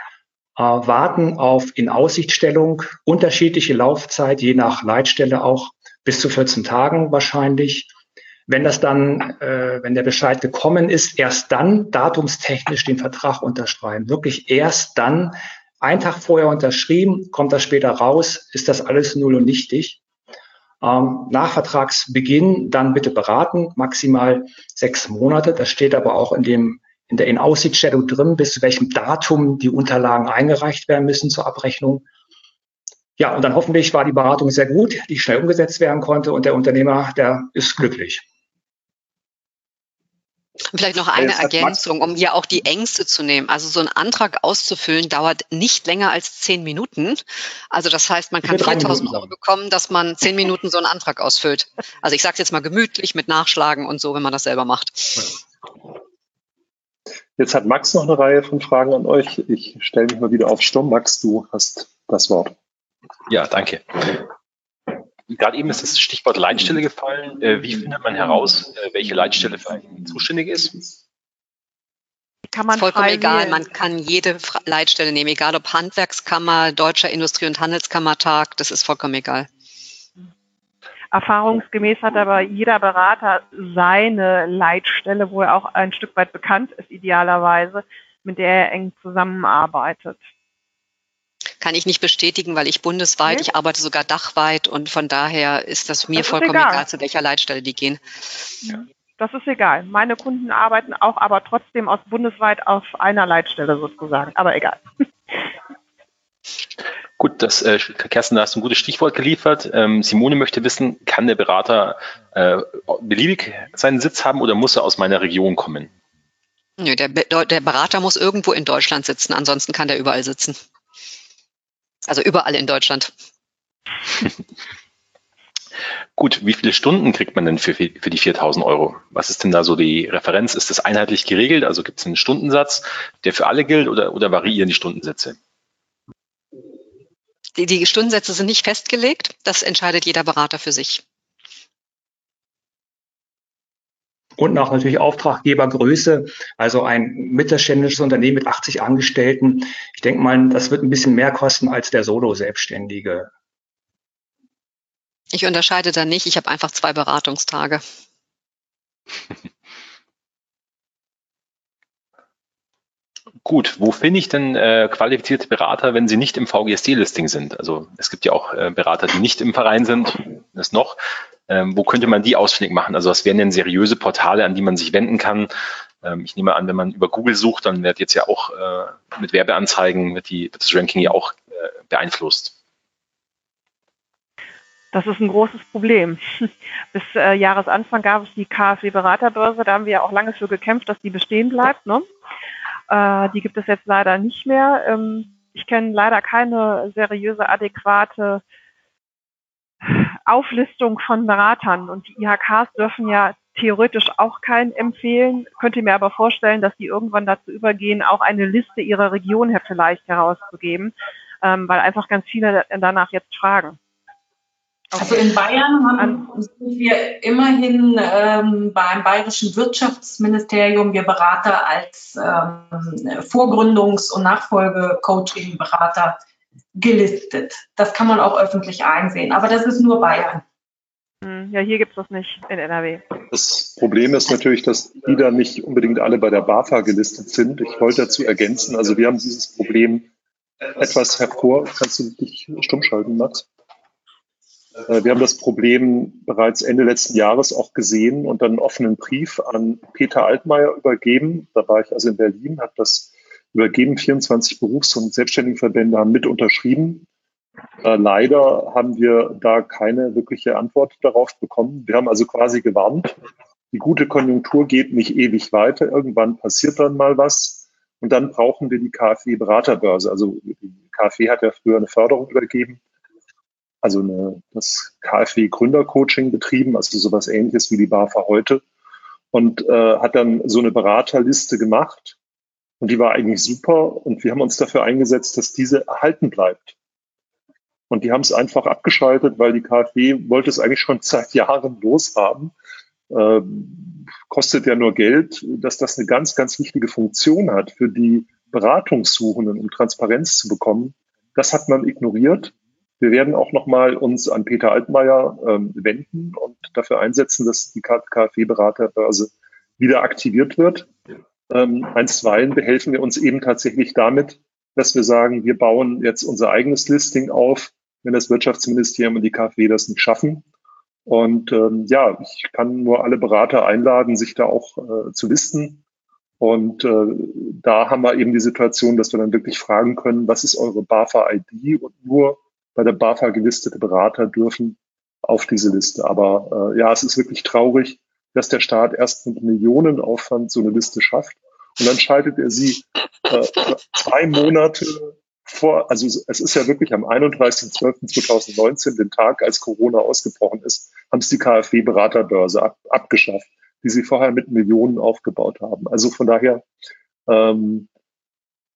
Speaker 5: Äh, warten auf Inaussichtstellung, unterschiedliche Laufzeit, je nach Leitstelle auch bis zu 14 Tagen wahrscheinlich. Wenn das dann, äh, wenn der Bescheid gekommen ist, erst dann datumstechnisch den Vertrag unterschreiben. Wirklich erst dann, ein Tag vorher unterschrieben, kommt das später raus, ist das alles null und nichtig. Ähm, nach Vertragsbeginn dann bitte beraten, maximal sechs Monate. Das steht aber auch in dem in der In-Aussichtstellung drin, bis zu welchem Datum die Unterlagen eingereicht werden müssen zur Abrechnung. Ja, und dann hoffentlich war die Beratung sehr gut, die schnell umgesetzt werden konnte und der Unternehmer, der ist glücklich.
Speaker 4: Vielleicht noch eine Ergänzung, um hier auch die Ängste zu nehmen. Also so ein Antrag auszufüllen dauert nicht länger als zehn Minuten. Also das heißt, man kann 4000 Euro bekommen, dass man zehn Minuten so einen Antrag ausfüllt. Also ich sage es jetzt mal gemütlich mit Nachschlagen und so, wenn man das selber macht.
Speaker 1: Jetzt hat Max noch eine Reihe von Fragen an euch. Ich stelle mich mal wieder auf Sturm. Max, du hast das Wort.
Speaker 6: Ja, danke. Gerade eben ist das Stichwort Leitstelle gefallen. Äh, wie findet man heraus, äh, welche Leitstelle für einen zuständig ist?
Speaker 4: Kann man vollkommen egal. Man kann jede Leitstelle nehmen, egal ob Handwerkskammer, Deutscher Industrie- und Handelskammertag, das ist vollkommen egal.
Speaker 2: Erfahrungsgemäß hat aber jeder Berater seine Leitstelle, wo er auch ein Stück weit bekannt ist, idealerweise, mit der er eng zusammenarbeitet.
Speaker 4: Kann ich nicht bestätigen, weil ich bundesweit, okay. ich arbeite sogar dachweit und von daher ist das mir das vollkommen egal. egal. zu welcher Leitstelle die gehen.
Speaker 2: Ja. Das ist egal. Meine Kunden arbeiten auch aber trotzdem aus bundesweit auf einer Leitstelle sozusagen, aber egal. [laughs]
Speaker 6: Gut, das, äh, Kerstin, da hast du ein gutes Stichwort geliefert. Ähm, Simone möchte wissen, kann der Berater äh, beliebig seinen Sitz haben oder muss er aus meiner Region kommen?
Speaker 4: Nö, der, der Berater muss irgendwo in Deutschland sitzen, ansonsten kann der überall sitzen. Also überall in Deutschland. [laughs]
Speaker 6: Gut, wie viele Stunden kriegt man denn für, für die 4000 Euro? Was ist denn da so die Referenz? Ist das einheitlich geregelt? Also gibt es einen Stundensatz, der für alle gilt oder, oder variieren die Stundensätze?
Speaker 4: Die, die Stundensätze sind nicht festgelegt. Das entscheidet jeder Berater für sich.
Speaker 5: Und nach natürlich Auftraggebergröße, also ein mittelständisches Unternehmen mit 80 Angestellten. Ich denke mal, das wird ein bisschen mehr kosten als der Solo-Selbstständige.
Speaker 4: Ich unterscheide da nicht. Ich habe einfach zwei Beratungstage. [laughs]
Speaker 6: Gut, wo finde ich denn äh, qualifizierte Berater, wenn sie nicht im VGSD-Listing sind? Also es gibt ja auch äh, Berater, die nicht im Verein sind, das noch. Ähm, wo könnte man die ausfindig machen? Also was wären denn seriöse Portale, an die man sich wenden kann? Ähm, ich nehme an, wenn man über Google sucht, dann wird jetzt ja auch äh, mit Werbeanzeigen wird, die, wird das Ranking ja auch äh, beeinflusst.
Speaker 2: Das ist ein großes Problem. [laughs] Bis äh, Jahresanfang gab es die KfW Beraterbörse, da haben wir ja auch lange für gekämpft, dass die bestehen bleibt. Ne? Äh, die gibt es jetzt leider nicht mehr. Ähm, ich kenne leider keine seriöse, adäquate Auflistung von Beratern. Und die IHKs dürfen ja theoretisch auch keinen empfehlen, könnte mir aber vorstellen, dass die irgendwann dazu übergehen, auch eine Liste ihrer Region vielleicht herauszugeben, ähm, weil einfach ganz viele danach jetzt fragen.
Speaker 3: Also in Bayern haben, sind wir immerhin ähm, beim Bayerischen Wirtschaftsministerium wir Berater als ähm, Vorgründungs- und Nachfolge-Coaching-Berater gelistet. Das kann man auch öffentlich einsehen, aber das ist nur Bayern.
Speaker 2: Hm, ja, hier gibt es das nicht in NRW.
Speaker 1: Das Problem ist natürlich, dass die da nicht unbedingt alle bei der BAFA gelistet sind. Ich wollte dazu ergänzen, also wir haben dieses Problem etwas hervor. Kannst du dich stumm schalten, Max? Äh, wir haben das Problem bereits Ende letzten Jahres auch gesehen und dann einen offenen Brief an Peter Altmaier übergeben. Da war ich also in Berlin, habe das übergeben. 24 Berufs- und Selbstständigenverbände haben mit unterschrieben. Äh, leider haben wir da keine wirkliche Antwort darauf bekommen. Wir haben also quasi gewarnt. Die gute Konjunktur geht nicht ewig weiter. Irgendwann passiert dann mal was. Und dann brauchen wir die KfW-Beraterbörse. Also die KfW hat ja früher eine Förderung übergeben, also eine, das KfW-Gründercoaching betrieben, also sowas ähnliches wie die BAFA heute. Und äh, hat dann so eine Beraterliste gemacht Und die war eigentlich super und wir haben uns dafür eingesetzt, dass diese erhalten bleibt. Und die haben es einfach abgeschaltet, weil die KfW wollte es eigentlich schon [laughs] seit Jahren loshaben. Ähm, kostet ja nur Geld, dass das eine ganz, ganz wichtige Funktion hat für die Beratungssuchenden, um Transparenz zu bekommen. Das hat man ignoriert. Wir werden auch nochmal uns an Peter Altmaier ähm, wenden und dafür einsetzen, dass die KfW-Beraterbörse wieder aktiviert wird. Ähm, einstweilen behelfen wir uns eben tatsächlich damit, dass wir sagen, wir bauen jetzt unser eigenes Listing auf, wenn das Wirtschaftsministerium und die KfW das nicht schaffen. Und ähm, ja, ich kann nur alle Berater einladen, sich da auch äh, zu listen. Und äh, da haben wir eben die Situation, dass wir dann wirklich fragen können, was ist eure BAFA-ID? Und nur bei der BAFA gelistete Berater dürfen auf diese Liste. Aber äh, ja, es ist wirklich traurig, dass der Staat erst mit Millionenaufwand so eine Liste schafft. Und dann schaltet er sie äh, zwei Monate vor, also es ist ja wirklich am 31.12.2019, den Tag, als Corona ausgebrochen ist, haben es die KfW-Beraterbörse ab, abgeschafft, die sie vorher mit Millionen aufgebaut haben. Also von daher, ähm,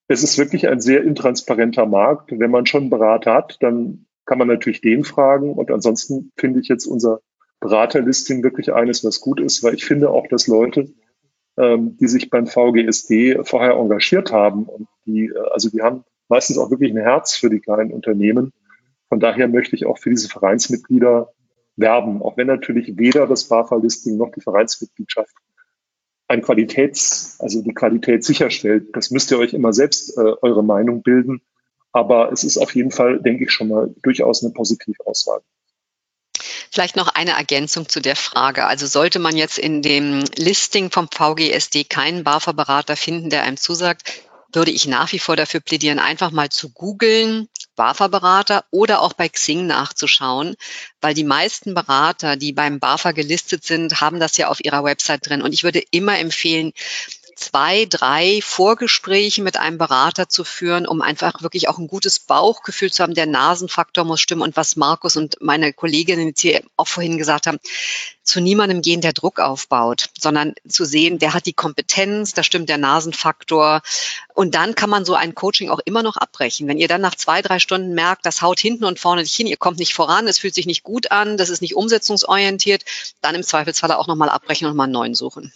Speaker 1: es ist wirklich ein sehr intransparenter Markt. Wenn man schon einen Berater hat, dann kann man natürlich den fragen. Und ansonsten finde ich jetzt unser Beraterlisting wirklich eines, was gut ist, weil ich finde auch, dass Leute, ähm, die sich beim VGSD vorher engagiert haben und die, äh, also die haben meistens auch wirklich ein Herz für die kleinen Unternehmen. Von daher möchte ich auch für diese Vereinsmitglieder werben, auch wenn natürlich weder das BAFA-Listing noch die Vereinsmitgliedschaft ein Qualitäts, also die Qualität sicherstellt. Das müsst ihr euch immer selbst äh, eure Meinung bilden. Aber es ist auf jeden Fall, denke ich, schon mal durchaus eine Positivauswahl.
Speaker 4: Vielleicht noch eine Ergänzung zu der Frage. Also sollte man jetzt in dem Listing vom VGSD keinen BAFA-Berater finden, der einem zusagt, würde ich nach wie vor dafür plädieren, einfach mal zu googeln, BAFA-Berater oder auch bei Xing nachzuschauen, weil die meisten Berater, die beim BAFA gelistet sind, haben das ja auf ihrer Website drin. Und ich würde immer empfehlen, zwei, drei Vorgespräche mit einem Berater zu führen, um einfach wirklich auch ein gutes Bauchgefühl zu haben. Der Nasenfaktor muss stimmen und was Markus und meine Kolleginnen jetzt hier auch vorhin gesagt haben, zu niemandem gehen, der Druck aufbaut, sondern zu sehen, der hat die Kompetenz, da stimmt der Nasenfaktor. Und dann kann man so ein Coaching auch immer noch abbrechen. Wenn ihr dann nach zwei, drei Stunden merkt, das haut hinten und vorne nicht hin, ihr kommt nicht voran, es fühlt sich nicht gut an, das ist nicht umsetzungsorientiert, dann im Zweifelsfall auch nochmal abbrechen und mal einen neuen suchen.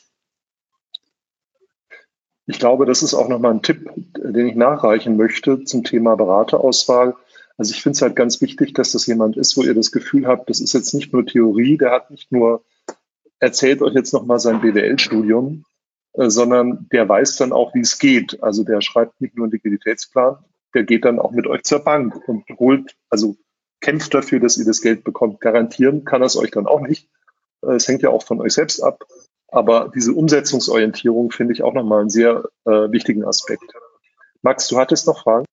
Speaker 1: Ich glaube, das ist auch nochmal ein Tipp, den ich nachreichen möchte zum Thema Beraterauswahl. Also ich finde es halt ganz wichtig, dass das jemand ist, wo ihr das Gefühl habt, das ist jetzt nicht nur Theorie, der hat nicht nur erzählt euch jetzt nochmal sein BWL-Studium, äh, sondern der weiß dann auch, wie es geht. Also der schreibt nicht nur einen Liquiditätsplan, der geht dann auch mit euch zur Bank und holt, also kämpft dafür, dass ihr das Geld bekommt. Garantieren kann er es euch dann auch nicht. Äh, es hängt ja auch von euch selbst ab. Aber diese Umsetzungsorientierung finde ich auch nochmal einen sehr äh, wichtigen Aspekt. Max, du hattest noch Fragen?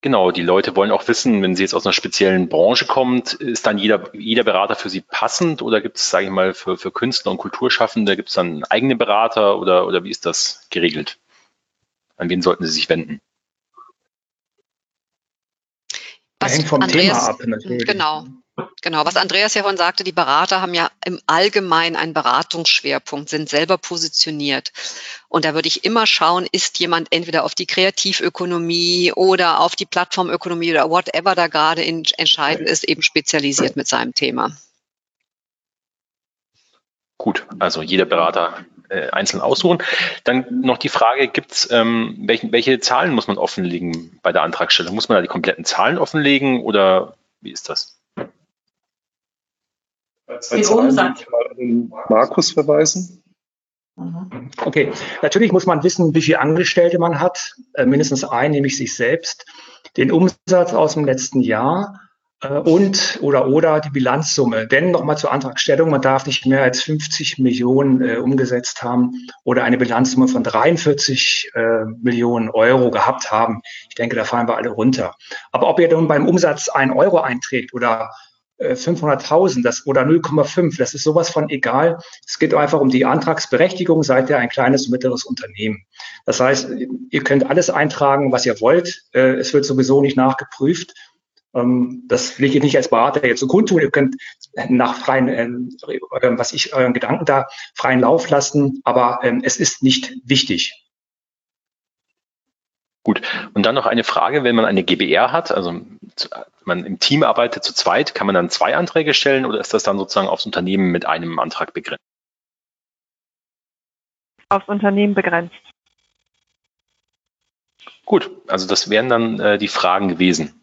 Speaker 6: Genau, die Leute wollen auch wissen, wenn sie jetzt aus einer speziellen Branche kommt, ist dann jeder, jeder Berater für sie passend oder gibt es, sage ich mal, für, für Künstler und Kulturschaffende, gibt es dann eigene Berater oder, oder wie ist das geregelt? An wen sollten sie sich wenden?
Speaker 4: Was hängt vom Andreas, Thema ab. Natürlich. Genau. Genau, was Andreas ja vorhin sagte, die Berater haben ja im Allgemeinen einen Beratungsschwerpunkt, sind selber positioniert. Und da würde ich immer schauen, ist jemand entweder auf die Kreativökonomie oder auf die Plattformökonomie oder whatever da gerade entscheidend ist, eben spezialisiert mit seinem Thema.
Speaker 6: Gut, also jeder Berater äh, einzeln aussuchen. Dann noch die Frage, gibt's, ähm, welche, welche Zahlen muss man offenlegen bei der Antragstellung? Muss man da die kompletten Zahlen offenlegen oder wie ist das?
Speaker 1: Den Umsatz. Mal an Markus verweisen.
Speaker 5: Mhm. Okay, natürlich muss man wissen, wie viele Angestellte man hat, äh, mindestens ein, nämlich sich selbst, den Umsatz aus dem letzten Jahr äh, und oder oder die Bilanzsumme. Denn nochmal zur Antragstellung, man darf nicht mehr als 50 Millionen äh, umgesetzt haben oder eine Bilanzsumme von 43 äh, Millionen Euro gehabt haben. Ich denke, da fallen wir alle runter. Aber ob ihr nun beim Umsatz ein Euro einträgt oder 500.000 das, oder 0,5, das ist sowas von egal. Es geht einfach um die Antragsberechtigung, seid ihr ein kleines und mittleres Unternehmen. Das heißt, ihr könnt alles eintragen, was ihr wollt. Äh, es wird sowieso nicht nachgeprüft. Ähm, das will ich nicht als Berater jetzt so kundtun. Ihr könnt nach freien, ähm, was ich euren Gedanken da freien Lauf lassen, aber ähm, es ist nicht wichtig.
Speaker 6: Gut. Und dann noch eine Frage, wenn man eine GBR hat, also man im Team arbeitet zu zweit, kann man dann zwei Anträge stellen oder ist das dann sozusagen aufs Unternehmen mit einem Antrag begrenzt?
Speaker 2: Aufs Unternehmen begrenzt.
Speaker 6: Gut, also das wären dann äh, die Fragen gewesen.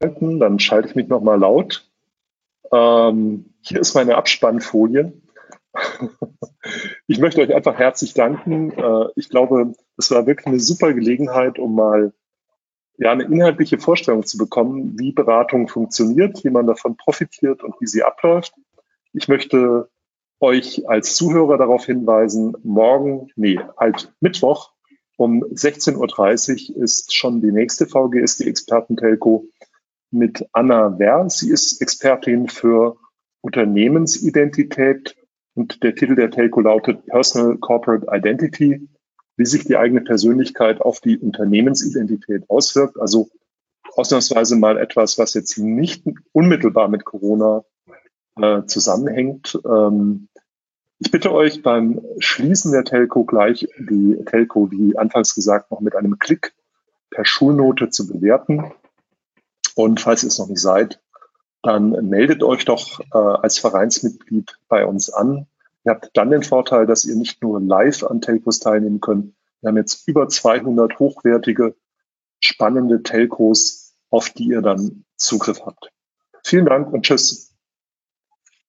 Speaker 1: Dann schalte ich mich nochmal laut. Ähm, hier ist meine Abspannfolie. Ich möchte euch einfach herzlich danken. Äh, ich glaube, es war wirklich eine super Gelegenheit, um mal ja, eine inhaltliche Vorstellung zu bekommen, wie Beratung funktioniert, wie man davon profitiert und wie sie abläuft. Ich möchte euch als Zuhörer darauf hinweisen, morgen, nee, halt Mittwoch um 16.30 Uhr ist schon die nächste VGS, die Experten-Telco mit Anna Werr. Sie ist Expertin für Unternehmensidentität und der Titel der Telco lautet Personal Corporate Identity, wie sich die eigene Persönlichkeit auf die Unternehmensidentität auswirkt. Also ausnahmsweise mal etwas, was jetzt nicht unmittelbar mit Corona äh, zusammenhängt. Ähm, ich bitte euch beim Schließen der Telco gleich die Telco, wie anfangs gesagt, noch mit einem Klick per Schulnote zu bewerten. Und falls ihr es noch nicht seid, dann meldet euch doch äh, als Vereinsmitglied bei uns an. Ihr habt dann den Vorteil, dass ihr nicht nur live an Telcos teilnehmen könnt. Wir haben jetzt über 200 hochwertige, spannende Telcos, auf die ihr dann Zugriff habt. Vielen Dank und tschüss.